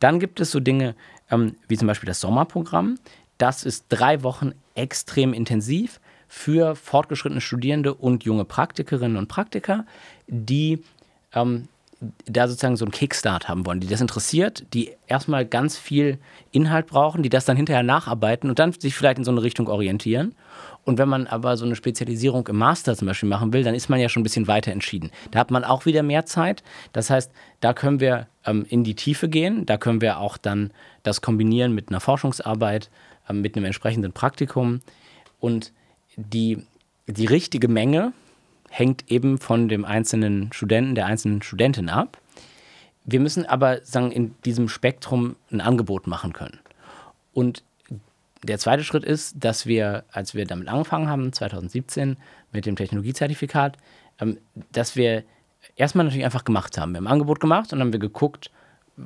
Dann gibt es so Dinge ähm, wie zum Beispiel das Sommerprogramm. Das ist drei Wochen extrem intensiv für fortgeschrittene Studierende und junge Praktikerinnen und Praktiker, die ähm, da sozusagen so einen Kickstart haben wollen, die das interessiert, die erstmal ganz viel Inhalt brauchen, die das dann hinterher nacharbeiten und dann sich vielleicht in so eine Richtung orientieren. Und wenn man aber so eine Spezialisierung im Master zum Beispiel machen will, dann ist man ja schon ein bisschen weiter entschieden. Da hat man auch wieder mehr Zeit. Das heißt, da können wir ähm, in die Tiefe gehen. Da können wir auch dann das kombinieren mit einer Forschungsarbeit, ähm, mit einem entsprechenden Praktikum. Und die, die richtige Menge hängt eben von dem einzelnen Studenten, der einzelnen Studentin ab. Wir müssen aber sagen, in diesem Spektrum ein Angebot machen können. Und der zweite Schritt ist, dass wir, als wir damit angefangen haben, 2017 mit dem Technologiezertifikat, ähm, dass wir erstmal natürlich einfach gemacht haben. Wir haben ein Angebot gemacht und dann haben wir geguckt,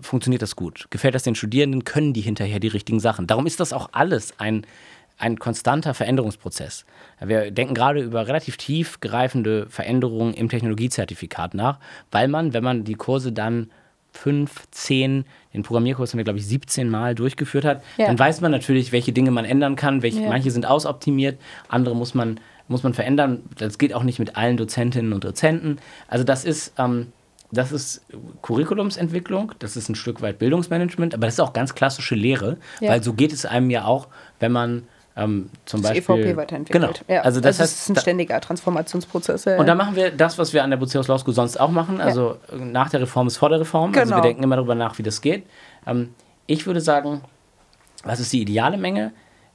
funktioniert das gut? Gefällt das den Studierenden? Können die hinterher die richtigen Sachen? Darum ist das auch alles ein, ein konstanter Veränderungsprozess. Wir denken gerade über relativ tiefgreifende Veränderungen im Technologiezertifikat nach, weil man, wenn man die Kurse dann fünf, zehn, den Programmierkurs haben wir, glaube ich, 17 Mal durchgeführt hat, ja. dann weiß man natürlich, welche Dinge man ändern kann. Welche, ja. Manche sind ausoptimiert, andere muss man, muss man verändern. Das geht auch nicht mit allen Dozentinnen und Dozenten. Also das ist, ähm, das ist Curriculumsentwicklung, das ist ein Stück weit Bildungsmanagement, aber das ist auch ganz klassische Lehre, ja. weil so geht es einem ja auch, wenn man ähm, zum das Beispiel. EVP weiterentwickelt. Genau. Ja. Also das, also heißt, ist ein ständiger Transformationsprozess. Ja. Und da machen wir das, was wir an der Buceus Law School sonst auch machen. Also ja. nach der Reform ist vor der Reform. Genau. Also wir genau. denken immer darüber nach, wie das geht. Ähm, ich würde sagen, was ist die ideale Menge?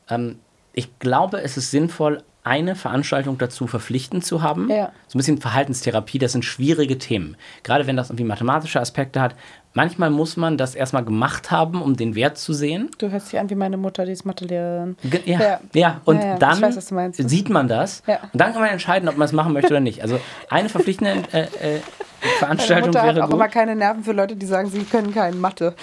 Ähm, ich glaube, es ist sinnvoll, eine Veranstaltung dazu verpflichtend zu haben. Ja. So ein bisschen Verhaltenstherapie, das sind schwierige Themen. Gerade wenn das irgendwie mathematische Aspekte hat. Manchmal muss man das erstmal gemacht haben, um den Wert zu sehen. Du hörst dich an wie meine Mutter, die ist Mathelehrerin. Ja, ja. ja. und ja, dann weiß, sieht man das. Und dann kann man entscheiden, ob man es machen möchte oder nicht. Also eine verpflichtende äh, äh, Veranstaltung Meine Mutter wäre hat auch immer keine Nerven für Leute, die sagen, sie können keine Mathe.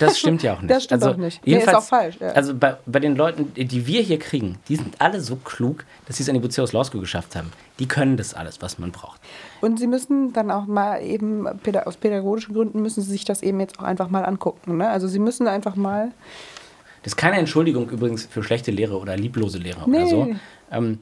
Das stimmt ja auch nicht. Das stimmt also, auch nicht. Nee, ist auch falsch. Ja. Also bei, bei den Leuten, die wir hier kriegen, die sind alle so klug, dass sie es an die Buceus Law School geschafft haben. Die können das alles, was man braucht. Und sie müssen dann auch mal eben, aus pädagogischen Gründen müssen sie sich das eben jetzt auch einfach mal angucken. Ne? Also sie müssen einfach mal... Das ist keine Entschuldigung übrigens für schlechte Lehre oder lieblose Lehre nee. oder so. Ähm,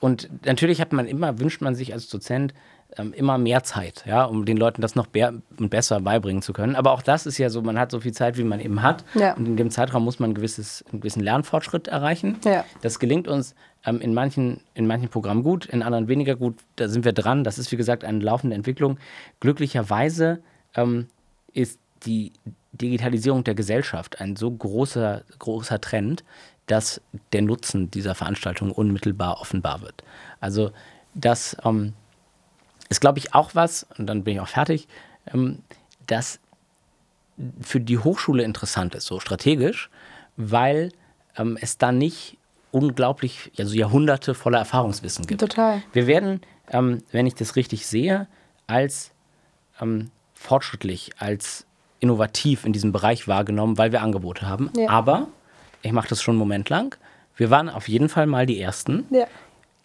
und natürlich hat man immer, wünscht man sich als Dozent ähm, immer mehr Zeit, ja, um den Leuten das noch be besser beibringen zu können. Aber auch das ist ja so, man hat so viel Zeit, wie man eben hat. Ja. Und in dem Zeitraum muss man ein gewisses, einen gewissen Lernfortschritt erreichen. Ja. Das gelingt uns ähm, in, manchen, in manchen Programmen gut, in anderen weniger gut. Da sind wir dran. Das ist, wie gesagt, eine laufende Entwicklung. Glücklicherweise ähm, ist die Digitalisierung der Gesellschaft ein so großer, großer Trend, dass der Nutzen dieser Veranstaltung unmittelbar offenbar wird. Also das ähm, ist, glaube ich, auch was, und dann bin ich auch fertig, ähm, das für die Hochschule interessant ist, so strategisch, weil ähm, es da nicht unglaublich, also Jahrhunderte voller Erfahrungswissen gibt. Total. Wir werden, ähm, wenn ich das richtig sehe, als ähm, fortschrittlich, als innovativ in diesem Bereich wahrgenommen, weil wir Angebote haben. Ja. Aber, ich mache das schon einen Moment lang, wir waren auf jeden Fall mal die Ersten. Ja.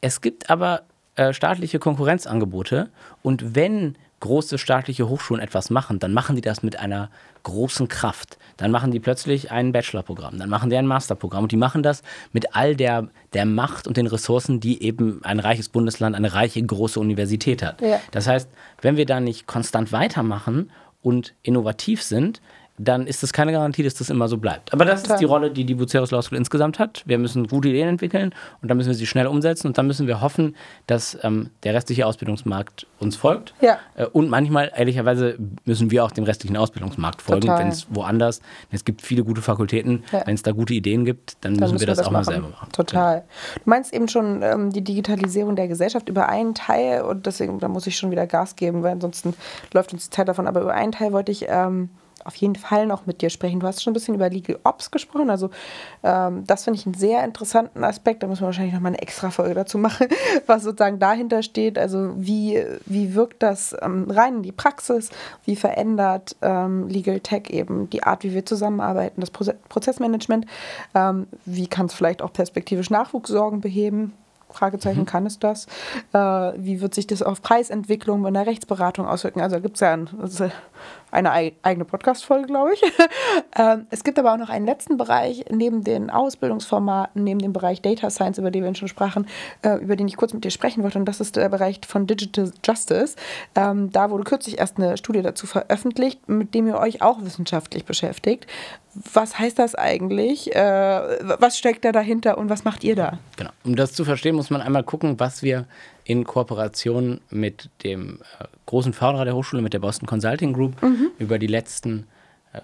Es gibt aber äh, staatliche Konkurrenzangebote und wenn große staatliche Hochschulen etwas machen, dann machen die das mit einer großen Kraft. Dann machen die plötzlich ein Bachelorprogramm, dann machen die ein Masterprogramm und die machen das mit all der, der Macht und den Ressourcen, die eben ein reiches Bundesland, eine reiche große Universität hat. Ja. Das heißt, wenn wir da nicht konstant weitermachen und innovativ sind, dann ist das keine Garantie, dass das immer so bleibt. Aber das Total. ist die Rolle, die die Bucerius Law School insgesamt hat. Wir müssen gute Ideen entwickeln und dann müssen wir sie schnell umsetzen und dann müssen wir hoffen, dass ähm, der restliche Ausbildungsmarkt uns folgt. Ja. Äh, und manchmal, ehrlicherweise, müssen wir auch dem restlichen Ausbildungsmarkt folgen, wenn es woanders, es gibt viele gute Fakultäten, Ja. wenn es da gute Ideen gibt, dann, müssen wir das, auch mal selber machen. Total. Du meinst eben schon ähm, die Digitalisierung der Gesellschaft über einen Teil und deswegen, da muss ich schon wieder Gas geben, weil ansonsten läuft uns die Zeit davon. Aber über einen Teil wollte ich ähm, auf jeden Fall noch mit dir sprechen. Du hast schon ein bisschen über Legal Ops gesprochen. Also ähm, das finde ich einen sehr interessanten Aspekt. Da müssen wir wahrscheinlich noch mal eine extra Folge dazu machen, was sozusagen dahinter steht. Also wie, wie wirkt das ähm, rein in die Praxis? Wie verändert ähm, Legal Tech eben die Art, wie wir zusammenarbeiten, das Proze Prozessmanagement? Ähm, wie kann es vielleicht auch perspektivisch Nachwuchssorgen beheben? Fragezeichen, kann es das? Äh, wie wird sich das auf Preisentwicklung in der Rechtsberatung auswirken? Also da gibt es ja ein, ist eine ei- eigene Podcast-Folge, glaube ich. ähm, es gibt aber auch noch einen letzten Bereich, neben den Ausbildungsformaten, neben dem Bereich Data Science, über den wir schon sprachen, äh, über den ich kurz mit dir sprechen wollte. Und das ist der Bereich von Digital Justice. Ähm, da wurde kürzlich erst eine Studie dazu veröffentlicht, mit dem ihr euch auch wissenschaftlich beschäftigt. Was heißt das eigentlich? Äh, was steckt da dahinter und was macht ihr da? Genau. Um das zu verstehen, muss man einmal gucken, was wir in Kooperation mit dem äh, großen Förderer der Hochschule, mit der Boston Consulting Group, über die letzten äh,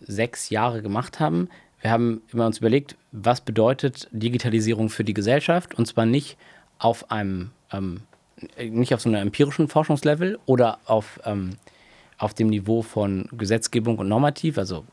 sechs Jahre gemacht haben. Wir haben immer uns überlegt, was bedeutet Digitalisierung für die Gesellschaft und zwar nicht auf einem, ähm, nicht auf so einem empirischen Forschungslevel oder auf, ähm, auf dem Niveau von Gesetzgebung und Normativ. Also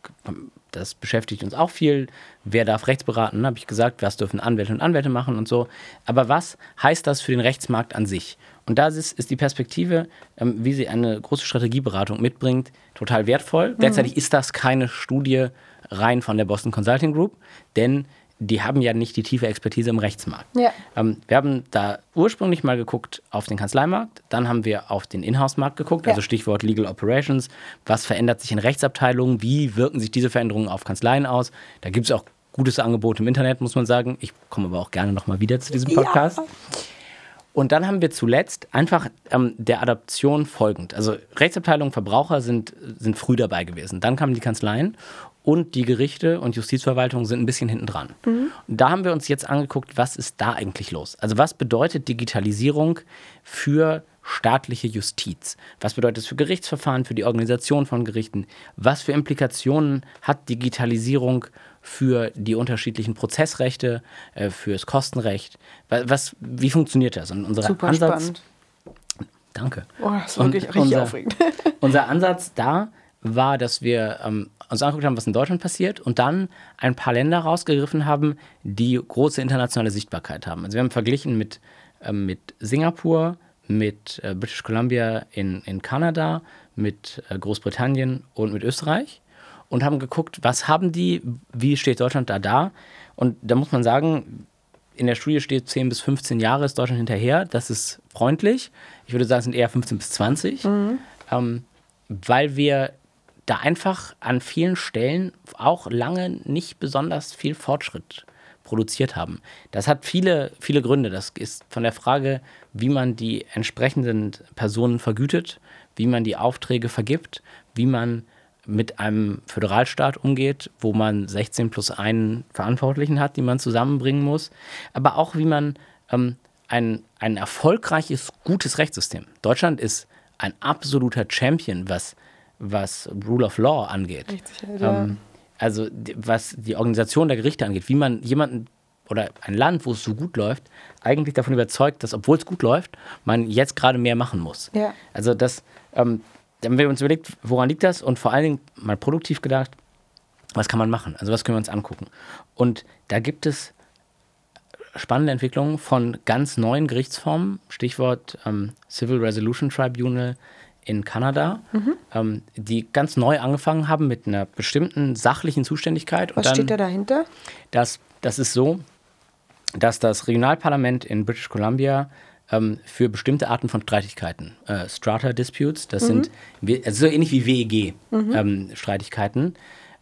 das beschäftigt uns auch viel. Wer darf Rechtsberaten, habe ich gesagt, was dürfen Anwälte und Anwälte machen und so. Aber was heißt das für den Rechtsmarkt an sich? Und da ist, ist die Perspektive, ähm, wie sie eine große Strategieberatung mitbringt, total wertvoll. Gleichzeitig ist das keine Studie rein von der Boston Consulting Group, denn die haben ja nicht die tiefe Expertise im Rechtsmarkt. Ja. Ähm, wir haben da ursprünglich mal geguckt auf den Kanzleimarkt, dann haben wir auf den Inhouse-Markt geguckt, Ja. also Stichwort Legal Operations. Was verändert sich in Rechtsabteilungen? Wie wirken sich diese Veränderungen auf Kanzleien aus? Da gibt es auch gutes Angebot im Internet, muss man sagen. Ich komme aber auch gerne nochmal wieder zu diesem Podcast. Und dann haben wir zuletzt einfach ähm, der Adaption folgend. Also Rechtsabteilung, Verbraucher sind, sind früh dabei gewesen. Dann kamen die Kanzleien und die Gerichte und Justizverwaltung sind ein bisschen hinten dran. Und da haben wir uns jetzt angeguckt, was ist da eigentlich los? Also was bedeutet Digitalisierung für staatliche Justiz? Was bedeutet es für Gerichtsverfahren, für die Organisation von Gerichten? Was für Implikationen hat Digitalisierung für die unterschiedlichen Prozessrechte, äh, fürs Kostenrecht? Wa- Was, wie funktioniert das? Und unser Super Ansatz, spannend. Danke. Oh, das ist wirklich richtig unser- aufregend. Unser Ansatz da war, dass wir ähm, uns angeguckt haben, was in Deutschland passiert und dann ein paar Länder rausgegriffen haben, die große internationale Sichtbarkeit haben. Also wir haben verglichen mit, ähm, mit Singapur, mit äh, British Columbia in, in Kanada, mit äh, Großbritannien und mit Österreich und haben geguckt, was haben die, wie steht Deutschland da da. Und da muss man sagen, in der Studie steht 10 bis 15 Jahre ist Deutschland hinterher. Das ist freundlich. Ich würde sagen, es sind eher 15 bis 20. Ähm, weil wir da einfach an vielen Stellen auch lange nicht besonders viel Fortschritt produziert haben. Das hat viele, viele Gründe. Das ist von der Frage, wie man die entsprechenden Personen vergütet, wie man die Aufträge vergibt, wie man mit einem Föderalstaat umgeht, wo man 16 plus einen Verantwortlichen hat, die man zusammenbringen muss, aber auch wie man ähm, ein, ein erfolgreiches, gutes Rechtssystem. Deutschland ist ein absoluter Champion, was, was Rule of Law angeht. Rechtssicherheit, ja. Ähm, also was die Organisation der Gerichte angeht, wie man jemanden oder ein Land, wo es so gut läuft, eigentlich davon überzeugt, dass obwohl es gut läuft, man jetzt gerade mehr machen muss. Ja. Also das, ähm, dann haben wir uns überlegt, woran liegt das und vor allen Dingen mal produktiv gedacht, was kann man machen? Also was können wir uns angucken? Und da gibt es spannende Entwicklungen von ganz neuen Gerichtsformen, Stichwort ähm, Civil Resolution Tribunal in Kanada, ähm, die ganz neu angefangen haben mit einer bestimmten sachlichen Zuständigkeit. Was dann, steht da dahinter? das, das ist so, dass das Regionalparlament in British Columbia ähm, für bestimmte Arten von Streitigkeiten, äh, Strata Disputes, das sind wir- also so ähnlich wie WEG-Streitigkeiten,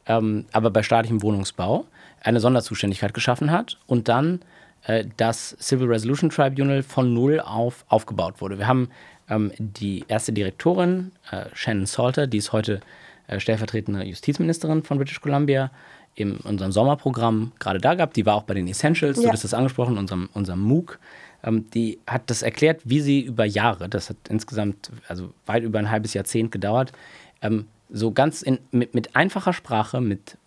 ähm, aber bei staatlichem Wohnungsbau, eine Sonderzuständigkeit geschaffen hat und dann äh, das Civil Resolution Tribunal von null auf aufgebaut wurde. Wir haben ähm, die erste Direktorin, äh, Shannon Salter, die ist heute äh, stellvertretende Justizministerin von British Columbia, in unserem Sommerprogramm gerade da gehabt. Die war auch bei den Essentials, du Ja. hast das angesprochen, unserem, unserem MOOC. Ähm, die hat das erklärt, wie sie über Jahre, das hat insgesamt also weit über ein halbes Jahrzehnt gedauert, ähm, so ganz in, mit, mit einfacher Sprache, mit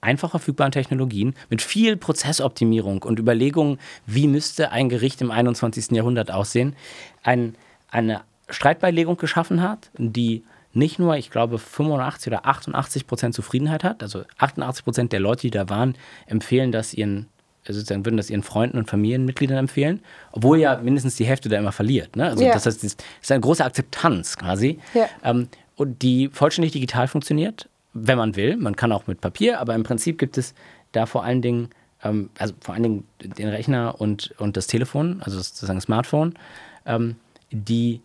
einfach verfügbaren Technologien, mit viel Prozessoptimierung und Überlegungen, wie müsste ein Gericht im 21. Jahrhundert aussehen, ein, eine Streitbeilegung geschaffen hat, die nicht nur, ich glaube, 85 oder 88 Prozent Zufriedenheit hat. Also 88 Prozent der Leute, die da waren, empfehlen das ihren, also sozusagen würden das ihren Freunden und Familienmitgliedern empfehlen, obwohl ja mindestens die Hälfte da immer verliert. Ne? Also Ja. das heißt, es ist eine große Akzeptanz quasi. Ja. Ähm, und die vollständig digital funktioniert, wenn man will. Man kann auch mit Papier, aber im Prinzip gibt es da vor allen Dingen, ähm, also vor allen Dingen den Rechner und, und das Telefon, also sozusagen das Smartphone, ähm, die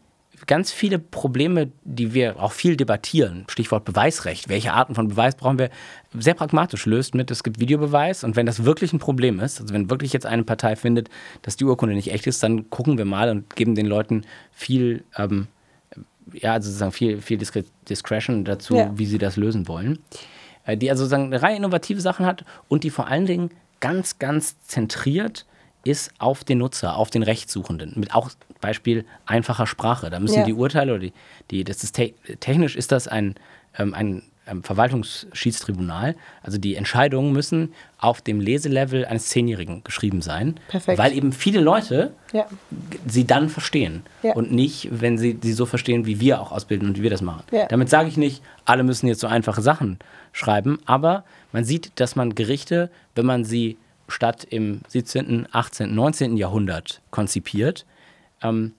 ganz viele Probleme, die wir auch viel debattieren, Stichwort Beweisrecht, welche Arten von Beweis brauchen wir, sehr pragmatisch löst mit, es gibt Videobeweis und wenn das wirklich ein Problem ist, also wenn wirklich jetzt eine Partei findet, dass die Urkunde nicht echt ist, dann gucken wir mal und geben den Leuten viel, ähm, ja, also sozusagen viel, viel Discretion dazu, Ja. wie sie das lösen wollen. Äh, Die also sozusagen eine Reihe innovative Sachen hat und die vor allen Dingen ganz, ganz zentriert ist auf den Nutzer, auf den Rechtssuchenden. Mit auch Beispiel einfacher Sprache. Da müssen Ja. die Urteile oder die, die das ist te technisch ist das ein, ähm, ein ähm, Verwaltungsschießtribunal. Also die Entscheidungen müssen auf dem Leselevel eines Zehnjährigen geschrieben sein. Perfekt. Weil eben viele Leute Ja. sie dann verstehen. Ja. Und nicht, wenn sie sie so verstehen, wie wir auch ausbilden und wie wir das machen. Ja. Damit sage ich nicht, alle müssen jetzt so einfache Sachen schreiben, aber man sieht, dass man Gerichte, wenn man sie statt im 17., 18., 19. Jahrhundert konzipiert, ähm,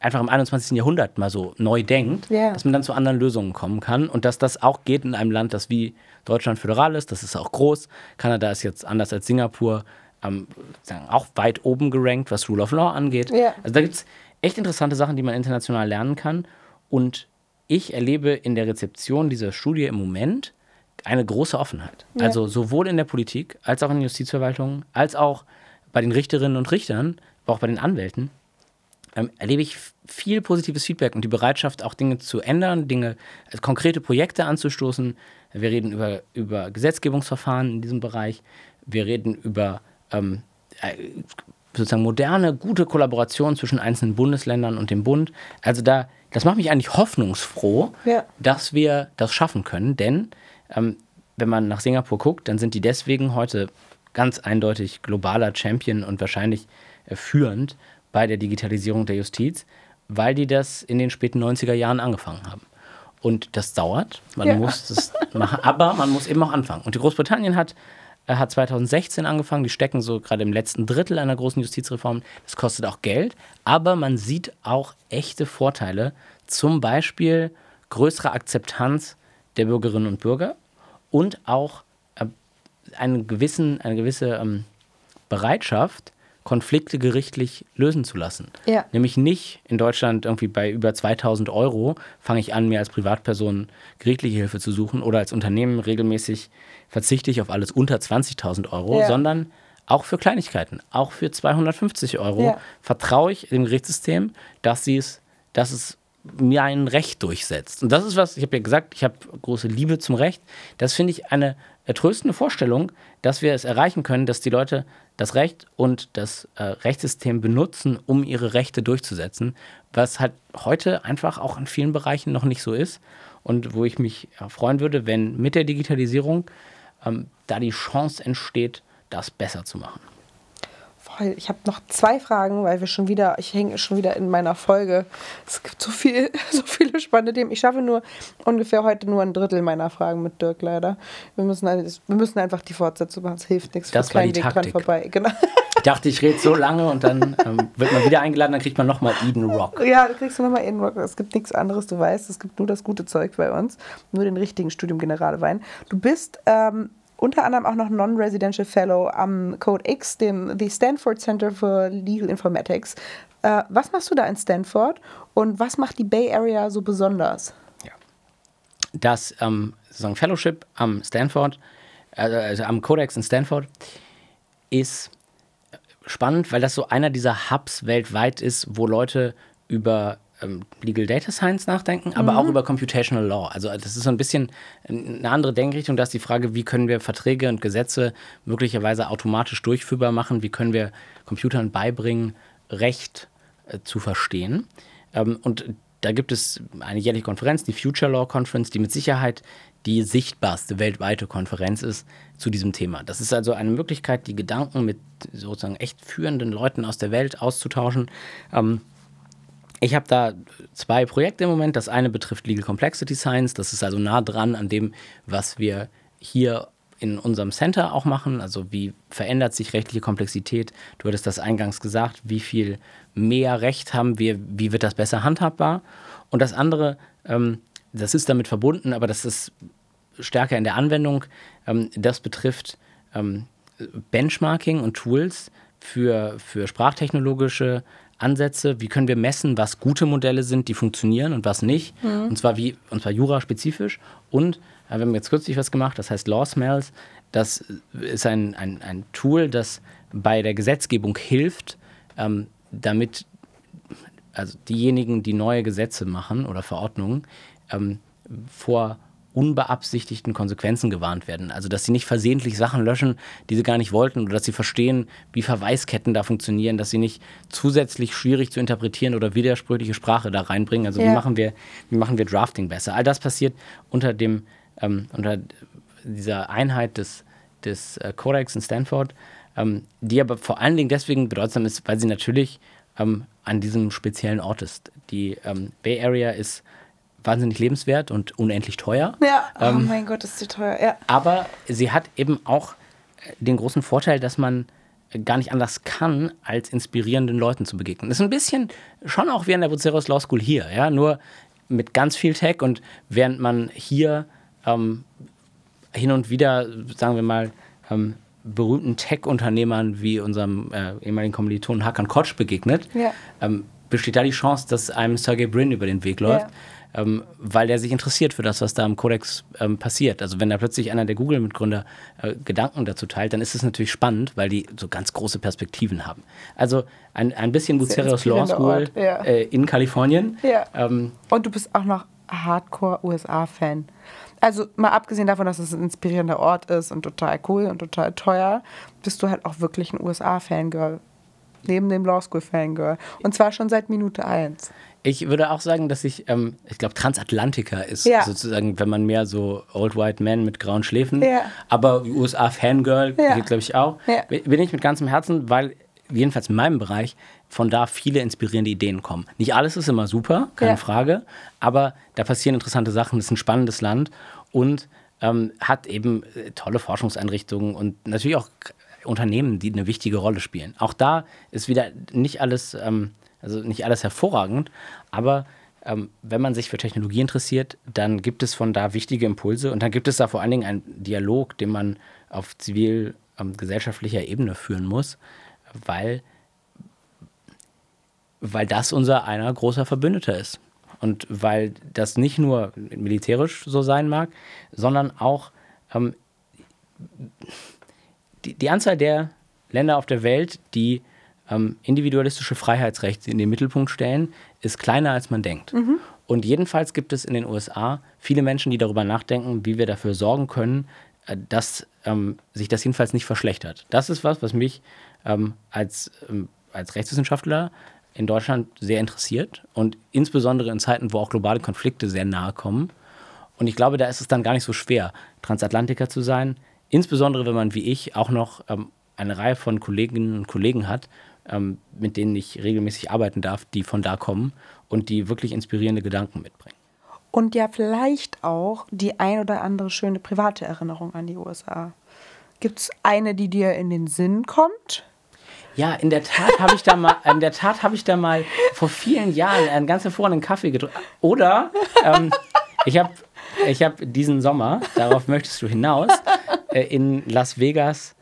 einfach im 21. Jahrhundert mal so neu denkt, Ja. dass man dann zu anderen Lösungen kommen kann und dass das auch geht in einem Land, das wie Deutschland föderal ist, das ist auch groß. Kanada ist jetzt anders als Singapur ähm, auch weit oben gerankt, was Rule of Law angeht. Ja. Also da gibt es echt interessante Sachen, die man international lernen kann. Und ich erlebe in der Rezeption dieser Studie im Moment eine große Offenheit. Ja. Also sowohl in der Politik als auch in der Justizverwaltung, als auch bei den Richterinnen und Richtern, aber auch bei den Anwälten ähm, erlebe ich viel positives Feedback und die Bereitschaft, auch Dinge zu ändern, Dinge, also konkrete Projekte anzustoßen. Wir reden über, über Gesetzgebungsverfahren in diesem Bereich. Wir reden über ähm, äh, sozusagen moderne, gute Kollaboration zwischen einzelnen Bundesländern und dem Bund. Also da, das macht mich eigentlich hoffnungsfroh, Ja. dass wir das schaffen können, denn ähm, wenn man nach Singapur guckt, dann sind die deswegen heute ganz eindeutig globaler Champion und wahrscheinlich äh, führend bei der Digitalisierung der Justiz, weil die das in den späten 90er Jahren angefangen haben. Und das dauert, man Ja. muss das machen, aber man muss eben auch anfangen. Und die Großbritannien hat, äh, hat 2016 angefangen, die stecken so gerade im letzten Drittel einer großen Justizreform. Das kostet auch Geld, aber man sieht auch echte Vorteile, zum Beispiel größere Akzeptanz der Bürgerinnen und Bürger und auch äh, einen gewissen, eine gewisse ähm, Bereitschaft, Konflikte gerichtlich lösen zu lassen. Ja. Nämlich nicht in Deutschland irgendwie bei über 2000 Euro fange ich an, mir als Privatperson gerichtliche Hilfe zu suchen oder als Unternehmen regelmäßig verzichte ich auf alles unter 20.000 Euro, Ja. sondern auch für Kleinigkeiten, auch für 250 Euro, Ja. vertraue ich dem Gerichtssystem, dass, sie es, dass es mir ein Recht durchsetzt. Und das ist was, ich habe ja gesagt, ich habe große Liebe zum Recht. Das finde ich eine ertröstende Vorstellung, dass wir es erreichen können, dass die Leute das Recht und das äh, Rechtssystem benutzen, um ihre Rechte durchzusetzen, was halt heute einfach auch in vielen Bereichen noch nicht so ist und wo ich mich ja, freuen würde, wenn mit der Digitalisierung ähm, da die Chance entsteht, das besser zu machen. Ich habe noch zwei Fragen, weil wir schon wieder, ich hänge schon wieder in meiner Folge. Es gibt so viel, so viele spannende Themen. Ich schaffe nur ungefähr heute nur ein Drittel meiner Fragen mit Dirk leider. Wir müssen, wir müssen einfach die Fortsetzung machen. Es hilft nichts. Das war die Weg Taktik. vorbei. Genau. Ich dachte, ich rede so lange und dann ähm, wird man wieder eingeladen, dann kriegt man nochmal Eden Rock. Ja, da kriegst du nochmal in Rock. Es gibt nichts anderes, du weißt. Es gibt nur das gute Zeug bei uns. Nur den richtigen Studium Generalwein. Du bist ähm, unter anderem auch noch Non-Residential Fellow am Code X, dem the Stanford Center for Legal Informatics. Äh, was machst du da in Stanford und was macht die Bay Area so besonders? Das ähm, sozusagen Fellowship am Stanford, also, also am Codex in Stanford, ist spannend, weil das so einer dieser Hubs weltweit ist, wo Leute über ähm, Legal Data Science nachdenken, aber auch über Computational Law. Also das ist so ein bisschen eine andere Denkrichtung. Da ist die Frage, wie können wir Verträge und Gesetze möglicherweise automatisch durchführbar machen? Wie können wir Computern beibringen, Recht äh, zu verstehen? Ähm, und da gibt es eine jährliche Konferenz, die Future Law Conference, die mit Sicherheit die sichtbarste weltweite Konferenz ist zu diesem Thema. Das ist also eine Möglichkeit, die Gedanken mit sozusagen echt führenden Leuten aus der Welt auszutauschen. Ähm, ich habe da zwei Projekte im Moment. Das eine betrifft Legal Complexity Science. Das ist also nah dran an dem, was wir hier in unserem Center auch machen. Also wie verändert sich rechtliche Komplexität? Du hattest das eingangs gesagt. Wie viel mehr Recht haben wir? Wie wird das besser handhabbar? Und das andere, ähm, das ist damit verbunden, aber das ist stärker in der Anwendung. Ähm, das betrifft ähm, Benchmarking und Tools für, für sprachtechnologische Ansätze. Wie können wir messen, was gute Modelle sind, die funktionieren und was nicht? Und zwar wie, und zwar juraspezifisch. Und äh, wir haben jetzt kürzlich was gemacht, das heißt Law Smells. Das ist ein, ein, ein Tool, das bei der Gesetzgebung hilft, ähm, damit also diejenigen, die neue Gesetze machen oder Verordnungen, ähm, vor unbeabsichtigten Konsequenzen gewarnt werden. Also, dass sie nicht versehentlich Sachen löschen, die sie gar nicht wollten, oder dass sie verstehen, wie Verweisketten da funktionieren, dass sie nicht zusätzlich schwierig zu interpretieren oder widersprüchliche Sprache da reinbringen. Also, Ja. wie, machen wir, wie machen wir Drafting besser? All das passiert unter, dem, ähm, unter dieser Einheit des, des äh, Codex in Stanford, ähm, die aber vor allen Dingen deswegen bedeutsam ist, weil sie natürlich ähm, an diesem speziellen Ort ist. Die ähm, Bay Area ist wahnsinnig lebenswert und unendlich teuer. Ja, oh Ähm, mein Gott, ist die teuer. Ja. aber sie hat eben auch äh, den großen Vorteil, dass man gar nicht anders kann, als inspirierenden Leuten zu begegnen. Das ist ein bisschen schon auch wie an der Buceros Law School hier, ja, nur mit ganz viel Tech und während man hier ähm, hin und wieder, sagen wir mal, ähm, berühmten Tech-Unternehmern wie unserem äh, ehemaligen Kommilitonen Hakan Kotsch begegnet, Ja. ähm, besteht da die Chance, dass einem Sergey Brin über den Weg läuft, ähm, weil der sich interessiert für das, was da im Codex ähm, passiert. Also wenn da plötzlich einer der Google-Mitgründer äh, Gedanken dazu teilt, dann ist es natürlich spannend, weil die so ganz große Perspektiven haben. Also ein, ein bisschen Bucerius Law School ja. äh, in Kalifornien. Ja. Ähm, Und du bist auch noch Hardcore-USA-Fan. Also mal abgesehen davon, dass es ein inspirierender Ort ist und total cool und total teuer, bist du halt auch wirklich ein USA-Fangirl. Neben dem Law School-Fangirl. Und zwar schon seit Minute eins. Ich würde auch sagen, dass ich, ähm, ich glaube, Transatlantiker ist Ja. sozusagen, wenn man mehr so Old White Man mit grauen Schläfen, Ja. aber USA-Fangirl Ja. geht, glaube ich, auch. Bin ich mit ganzem Herzen, weil jedenfalls in meinem Bereich von da viele inspirierende Ideen kommen. Nicht alles ist immer super, keine. Frage, aber da passieren interessante Sachen. Es ist ein spannendes Land und ähm, hat eben äh, tolle Forschungseinrichtungen und natürlich auch Unternehmen, die eine wichtige Rolle spielen. Auch da ist wieder nicht alles, ähm, also nicht alles hervorragend, aber ähm, wenn man sich für Technologie interessiert, dann gibt es von da wichtige Impulse und dann gibt es da vor allen Dingen einen Dialog, den man auf zivil-gesellschaftlicher Ebene führen muss, weil, weil das unser einer großer Verbündeter ist. Und weil das nicht nur militärisch so sein mag, sondern auch ähm, die, die Anzahl der Länder auf der Welt, die ähm, individualistische Freiheitsrechte in den Mittelpunkt stellen, ist kleiner als man denkt. Und jedenfalls gibt es in den USA viele Menschen, die darüber nachdenken, wie wir dafür sorgen können, äh, dass ähm, sich das jedenfalls nicht verschlechtert. Das ist was, was mich ähm, als, ähm, als Rechtswissenschaftler in Deutschland sehr interessiert und insbesondere in Zeiten, wo auch globale Konflikte sehr nahe kommen. Und ich glaube, da ist es dann gar nicht so schwer, Transatlantiker zu sein, insbesondere wenn man wie ich auch noch ähm, eine Reihe von Kolleginnen und Kollegen hat, ähm, mit denen ich regelmäßig arbeiten darf, die von da kommen und die wirklich inspirierende Gedanken mitbringen. Und ja, vielleicht auch die ein oder andere schöne private Erinnerung an die USA. Gibt es eine, die dir in den Sinn kommt? Ja, in der Tat habe ich da mal, in der Tat habe ich da mal vor vielen Jahren einen ganz hervorragenden Kaffee getrunken. Oder ähm, ich habe ich hab diesen Sommer, darauf möchtest du hinaus, äh, in Las Vegas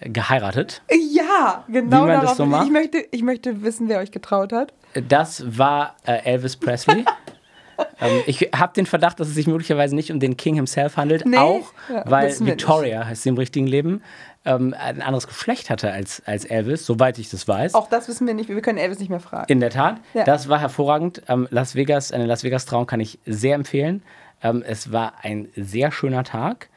geheiratet. Ja, genau Wie man das darauf. so macht? ich, möchte, ich möchte wissen, wer euch getraut hat. Das war äh, Elvis Presley. ähm, ich habe den Verdacht, dass es sich möglicherweise nicht um den King himself handelt, Nee, auch ja, weil Victoria, heißt sie im richtigen Leben, ähm, ein anderes Geschlecht hatte als, als Elvis, soweit ich das weiß. Auch das wissen wir nicht. Wir können Elvis nicht mehr fragen. In der Tat, Ja. das war hervorragend. Ähm, Las Vegas, eine Las Vegas Traum kann ich sehr empfehlen. Ähm, es war ein sehr schöner Tag.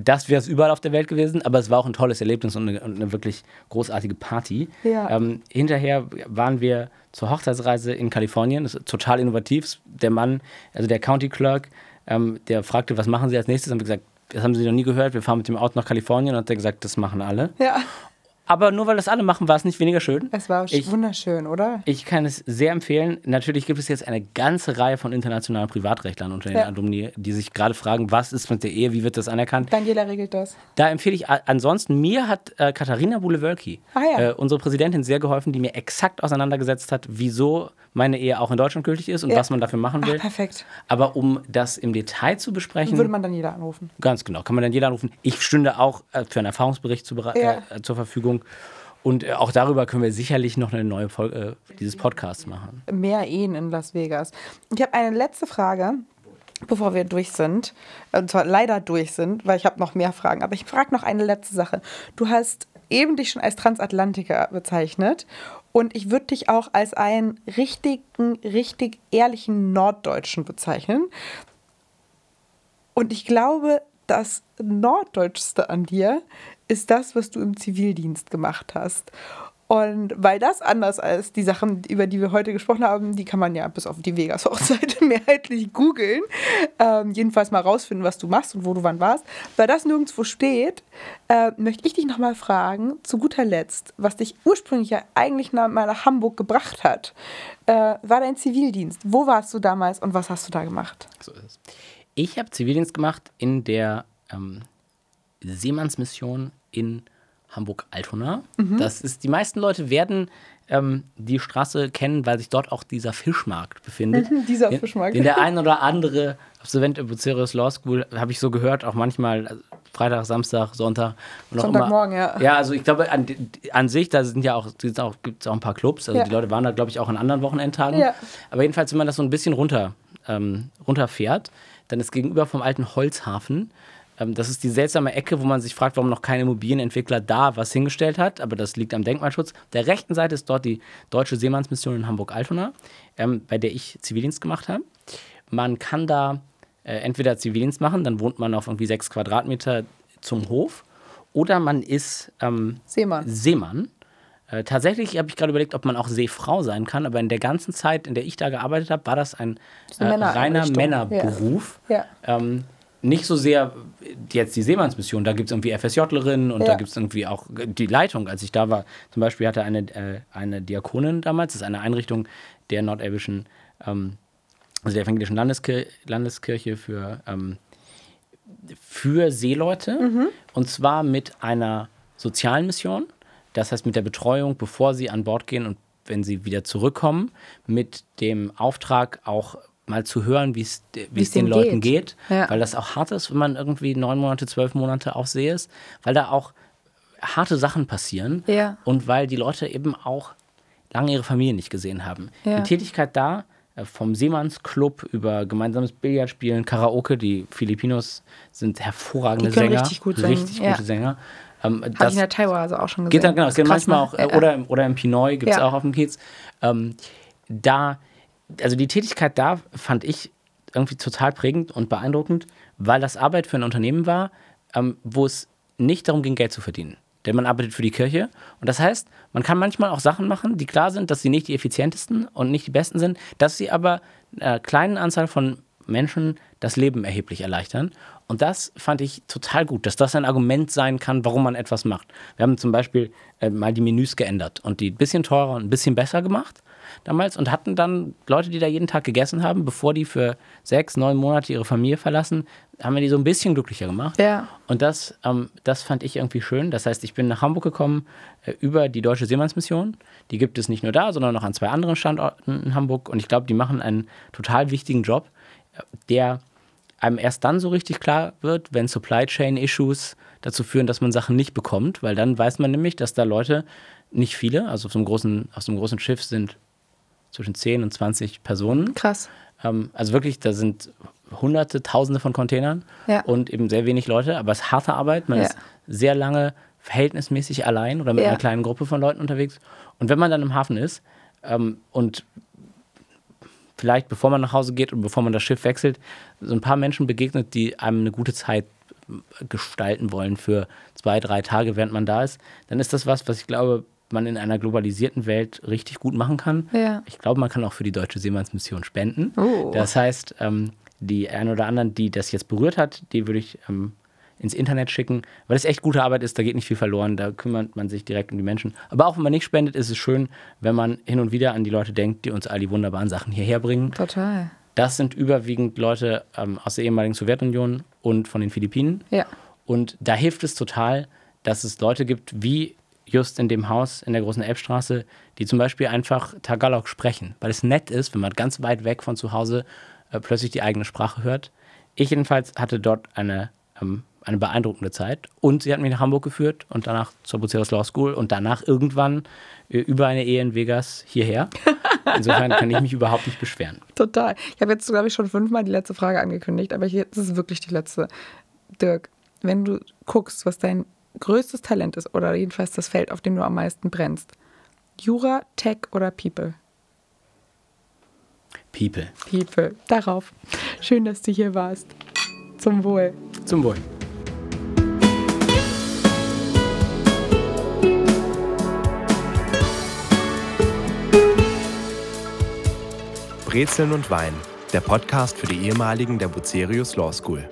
Das wäre es überall auf der Welt gewesen, aber es war auch ein tolles Erlebnis und eine, und eine wirklich großartige Party. Ja. Ähm, hinterher waren wir zur Hochzeitsreise in Kalifornien. Das ist total innovativ. Der Mann, also der County Clerk, ähm, der fragte, was machen Sie als nächstes? Haben wir gesagt, das haben Sie noch nie gehört. Wir fahren mit dem Auto nach Kalifornien. Und hat er gesagt, das machen alle. Ja, Aber nur weil das alle machen, war es nicht weniger schön. es war Ich- wunderschön, oder? Ich kann es sehr empfehlen. Natürlich gibt es jetzt eine ganze Reihe von internationalen Privatrechtlern unter den Ja. Alumni, die sich gerade fragen, was ist mit der Ehe, wie wird das anerkannt. Daniela regelt das. Da empfehle ich, a- ansonsten, mir hat äh, Katharina Bulewölki, Ah ja. äh, unsere Präsidentin, sehr geholfen, die mir exakt auseinandergesetzt hat, wieso meine Ehe auch in Deutschland gültig ist und Ja. was man dafür machen Ach, will. perfekt. Aber um das im Detail zu besprechen, Würde man Daniela anrufen. Ganz genau, kann man dann jeder anrufen. Ich stünde auch äh, für einen Erfahrungsbericht zu, Ja. äh, zur Verfügung. Und äh, auch darüber können wir sicherlich noch eine neue Folge äh, dieses Podcasts machen. Mehr Ehen in Las Vegas. Ich habe eine letzte Frage, bevor wir durch sind. Und zwar leider durch sind, weil ich habe noch mehr Fragen. Aber ich frage noch eine letzte Sache. Du hast eben dich schon als Transatlantiker bezeichnet. Und ich würde dich auch als einen richtigen, richtig ehrlichen Norddeutschen bezeichnen. Und ich glaube, das Norddeutschste an dir ist das, was du im Zivildienst gemacht hast. Und weil das anders als die Sachen, über die wir heute gesprochen haben, die kann man ja bis auf die Vegas-Hochzeit mehrheitlich googeln. Ähm, jedenfalls mal rausfinden, was du machst und wo du wann warst. Weil das nirgendwo steht, äh, möchte ich dich nochmal fragen, zu guter Letzt, was dich ursprünglich ja eigentlich nach, mal nach Hamburg gebracht hat, äh, war dein Zivildienst. Wo warst du damals und was hast du da gemacht? So ist es. Ich habe Zivildienst gemacht in der ähm, Seemannsmission in Hamburg-Altona. Das ist, die meisten Leute werden ähm, die Straße kennen, weil sich dort auch dieser Fischmarkt befindet. Dieser Den- Fischmarkt. Den der ein oder andere Absolvent der Bucerius Law School, habe ich so gehört, auch manchmal also Freitag, Samstag, Sonntag. Und Sonntagmorgen, ja. Ja, also ich glaube, an, an sich, da sind ja auch, auch, gibt's auch ein paar Clubs. Also Ja. die Leute waren da, glaube ich, auch an anderen Wochenendtagen. Ja. Aber jedenfalls, wenn man das so ein bisschen runter, ähm, runterfährt, dann ist gegenüber vom alten Holzhafen, das ist die seltsame Ecke, wo man sich fragt, warum noch kein Immobilienentwickler da was hingestellt hat, aber das liegt am Denkmalschutz. Der rechten Seite ist dort die Deutsche Seemannsmission in Hamburg-Altona, ähm, bei der ich Zivildienst gemacht habe. Man kann da äh, entweder Zivildienst machen, dann wohnt man auf irgendwie sechs Quadratmeter zum Hof, oder man ist ähm, Seemann. Seemann. Äh, tatsächlich habe ich gerade überlegt, ob man auch Seefrau sein kann, aber in der ganzen Zeit, in der ich da gearbeitet habe, war das ein ist äh, eine reiner. Männerberuf. Ja. Ähm, nicht so sehr jetzt die Seemannsmission, da gibt es irgendwie FSJlerinnen und Ja. da gibt es irgendwie auch die Leitung. Als ich da war, zum Beispiel hatte eine, äh, eine Diakonin damals, das ist eine Einrichtung der nordelbischen, ähm, also der evangelischen Landeskir Landeskirche für ähm, für Seeleute und zwar mit einer sozialen Mission, das heißt mit der Betreuung, bevor sie an Bord gehen und wenn sie wieder zurückkommen, mit dem Auftrag auch mal zu hören, wie es den Leuten geht. geht, Ja. weil das auch hart ist, wenn man irgendwie neun Monate, zwölf Monate auf See ist, weil da auch harte Sachen passieren Ja. und weil die Leute eben auch lange ihre Familie nicht gesehen haben. Ja. Die Tätigkeit da, äh, vom Seemannsclub über gemeinsames Billardspielen, Karaoke, die Filipinos sind hervorragende Die Sänger. richtig gut Richtig gute Sänger. Ähm, Habe das ich in der Taiwan auch schon gesehen. geht dann, genau, es geht manchmal ne? auch, äh, oder, im- oder im Pinoy gibt es auch auf dem Kiez. Ähm, da, also die Tätigkeit da fand ich irgendwie total prägend und beeindruckend, weil das Arbeit für ein Unternehmen war, ähm, wo es nicht darum ging, Geld zu verdienen. Denn man arbeitet für die Kirche. Und das heißt, man kann manchmal auch Sachen machen, die klar sind, dass sie nicht die effizientesten und nicht die besten sind, dass sie aber einer kleinen Anzahl von Menschen das Leben erheblich erleichtern. Und das fand ich total gut, dass das ein Argument sein kann, warum man etwas macht. Wir haben zum Beispiel äh, mal die Menüs geändert und die ein bisschen teurer und ein bisschen besser gemacht damals und hatten dann Leute, die da jeden Tag gegessen haben, bevor die für sechs, neun Monate ihre Familie verlassen, haben wir die so ein bisschen glücklicher gemacht. Ja. Und das, ähm, das fand ich irgendwie schön. Das heißt, ich bin nach Hamburg gekommen äh, über die Deutsche Seemannsmission. Die gibt es nicht nur da, sondern noch an zwei anderen Standorten in Hamburg. Und ich glaube, die machen einen total wichtigen Job, äh, der einem erst dann so richtig klar wird, wenn Supply Chain Issues dazu führen, dass man Sachen nicht bekommt, weil dann weiß man nämlich, dass da Leute, nicht viele, also auf so einem großen, auf so einem großen Schiff sind zwischen 10 und 20 Personen. Krass. Ähm, also wirklich, da sind hunderte, tausende von Containern Ja. und eben sehr wenig Leute, aber es ist harte Arbeit. Man Ja. ist sehr lange verhältnismäßig allein oder mit Ja. einer kleinen Gruppe von Leuten unterwegs. Und wenn man dann im Hafen ist ähm, und vielleicht bevor man nach Hause geht und bevor man das Schiff wechselt, so ein paar Menschen begegnet, die einem eine gute Zeit gestalten wollen für zwei, drei Tage, während man da ist, dann ist das was, was ich glaube, man in einer globalisierten Welt richtig gut machen kann. Ja. Ich glaube, man kann auch für die Deutsche Seemannsmission spenden. Oh. Das heißt, ähm, die ein oder anderen, die das jetzt berührt hat, die würde ich ähm, ins Internet schicken, weil es echt gute Arbeit ist, da geht nicht viel verloren, da kümmert man sich direkt um die Menschen. Aber auch wenn man nicht spendet, ist es schön, wenn man hin und wieder an die Leute denkt, die uns all die wunderbaren Sachen hierher bringen. Total. Das sind überwiegend Leute ähm, aus der ehemaligen Sowjetunion und von den Philippinen. Ja. Und da hilft es total, dass es Leute gibt, wie just in dem Haus in der großen Elbstraße, die zum Beispiel einfach Tagalog sprechen, weil es nett ist, wenn man ganz weit weg von zu Hause äh, plötzlich die eigene Sprache hört. Ich jedenfalls hatte dort eine, ähm, eine beeindruckende Zeit und sie hat mich nach Hamburg geführt und danach zur Buceros Law School und danach irgendwann äh, über eine Ehe in Vegas hierher. Insofern kann ich mich überhaupt nicht beschweren. Total. Ich habe jetzt, glaube ich, schon fünfmal die letzte Frage angekündigt, aber jetzt ist es wirklich die letzte. Dirk, wenn du guckst, was dein größtes Talent ist oder jedenfalls das Feld, auf dem du am meisten brennst, Jura, Tech oder People? People. People. Darauf. Schön, dass du hier warst. Zum Wohl. Zum Wohl. Brezeln und Wein, der Podcast für die ehemaligen der Bucerius Law School.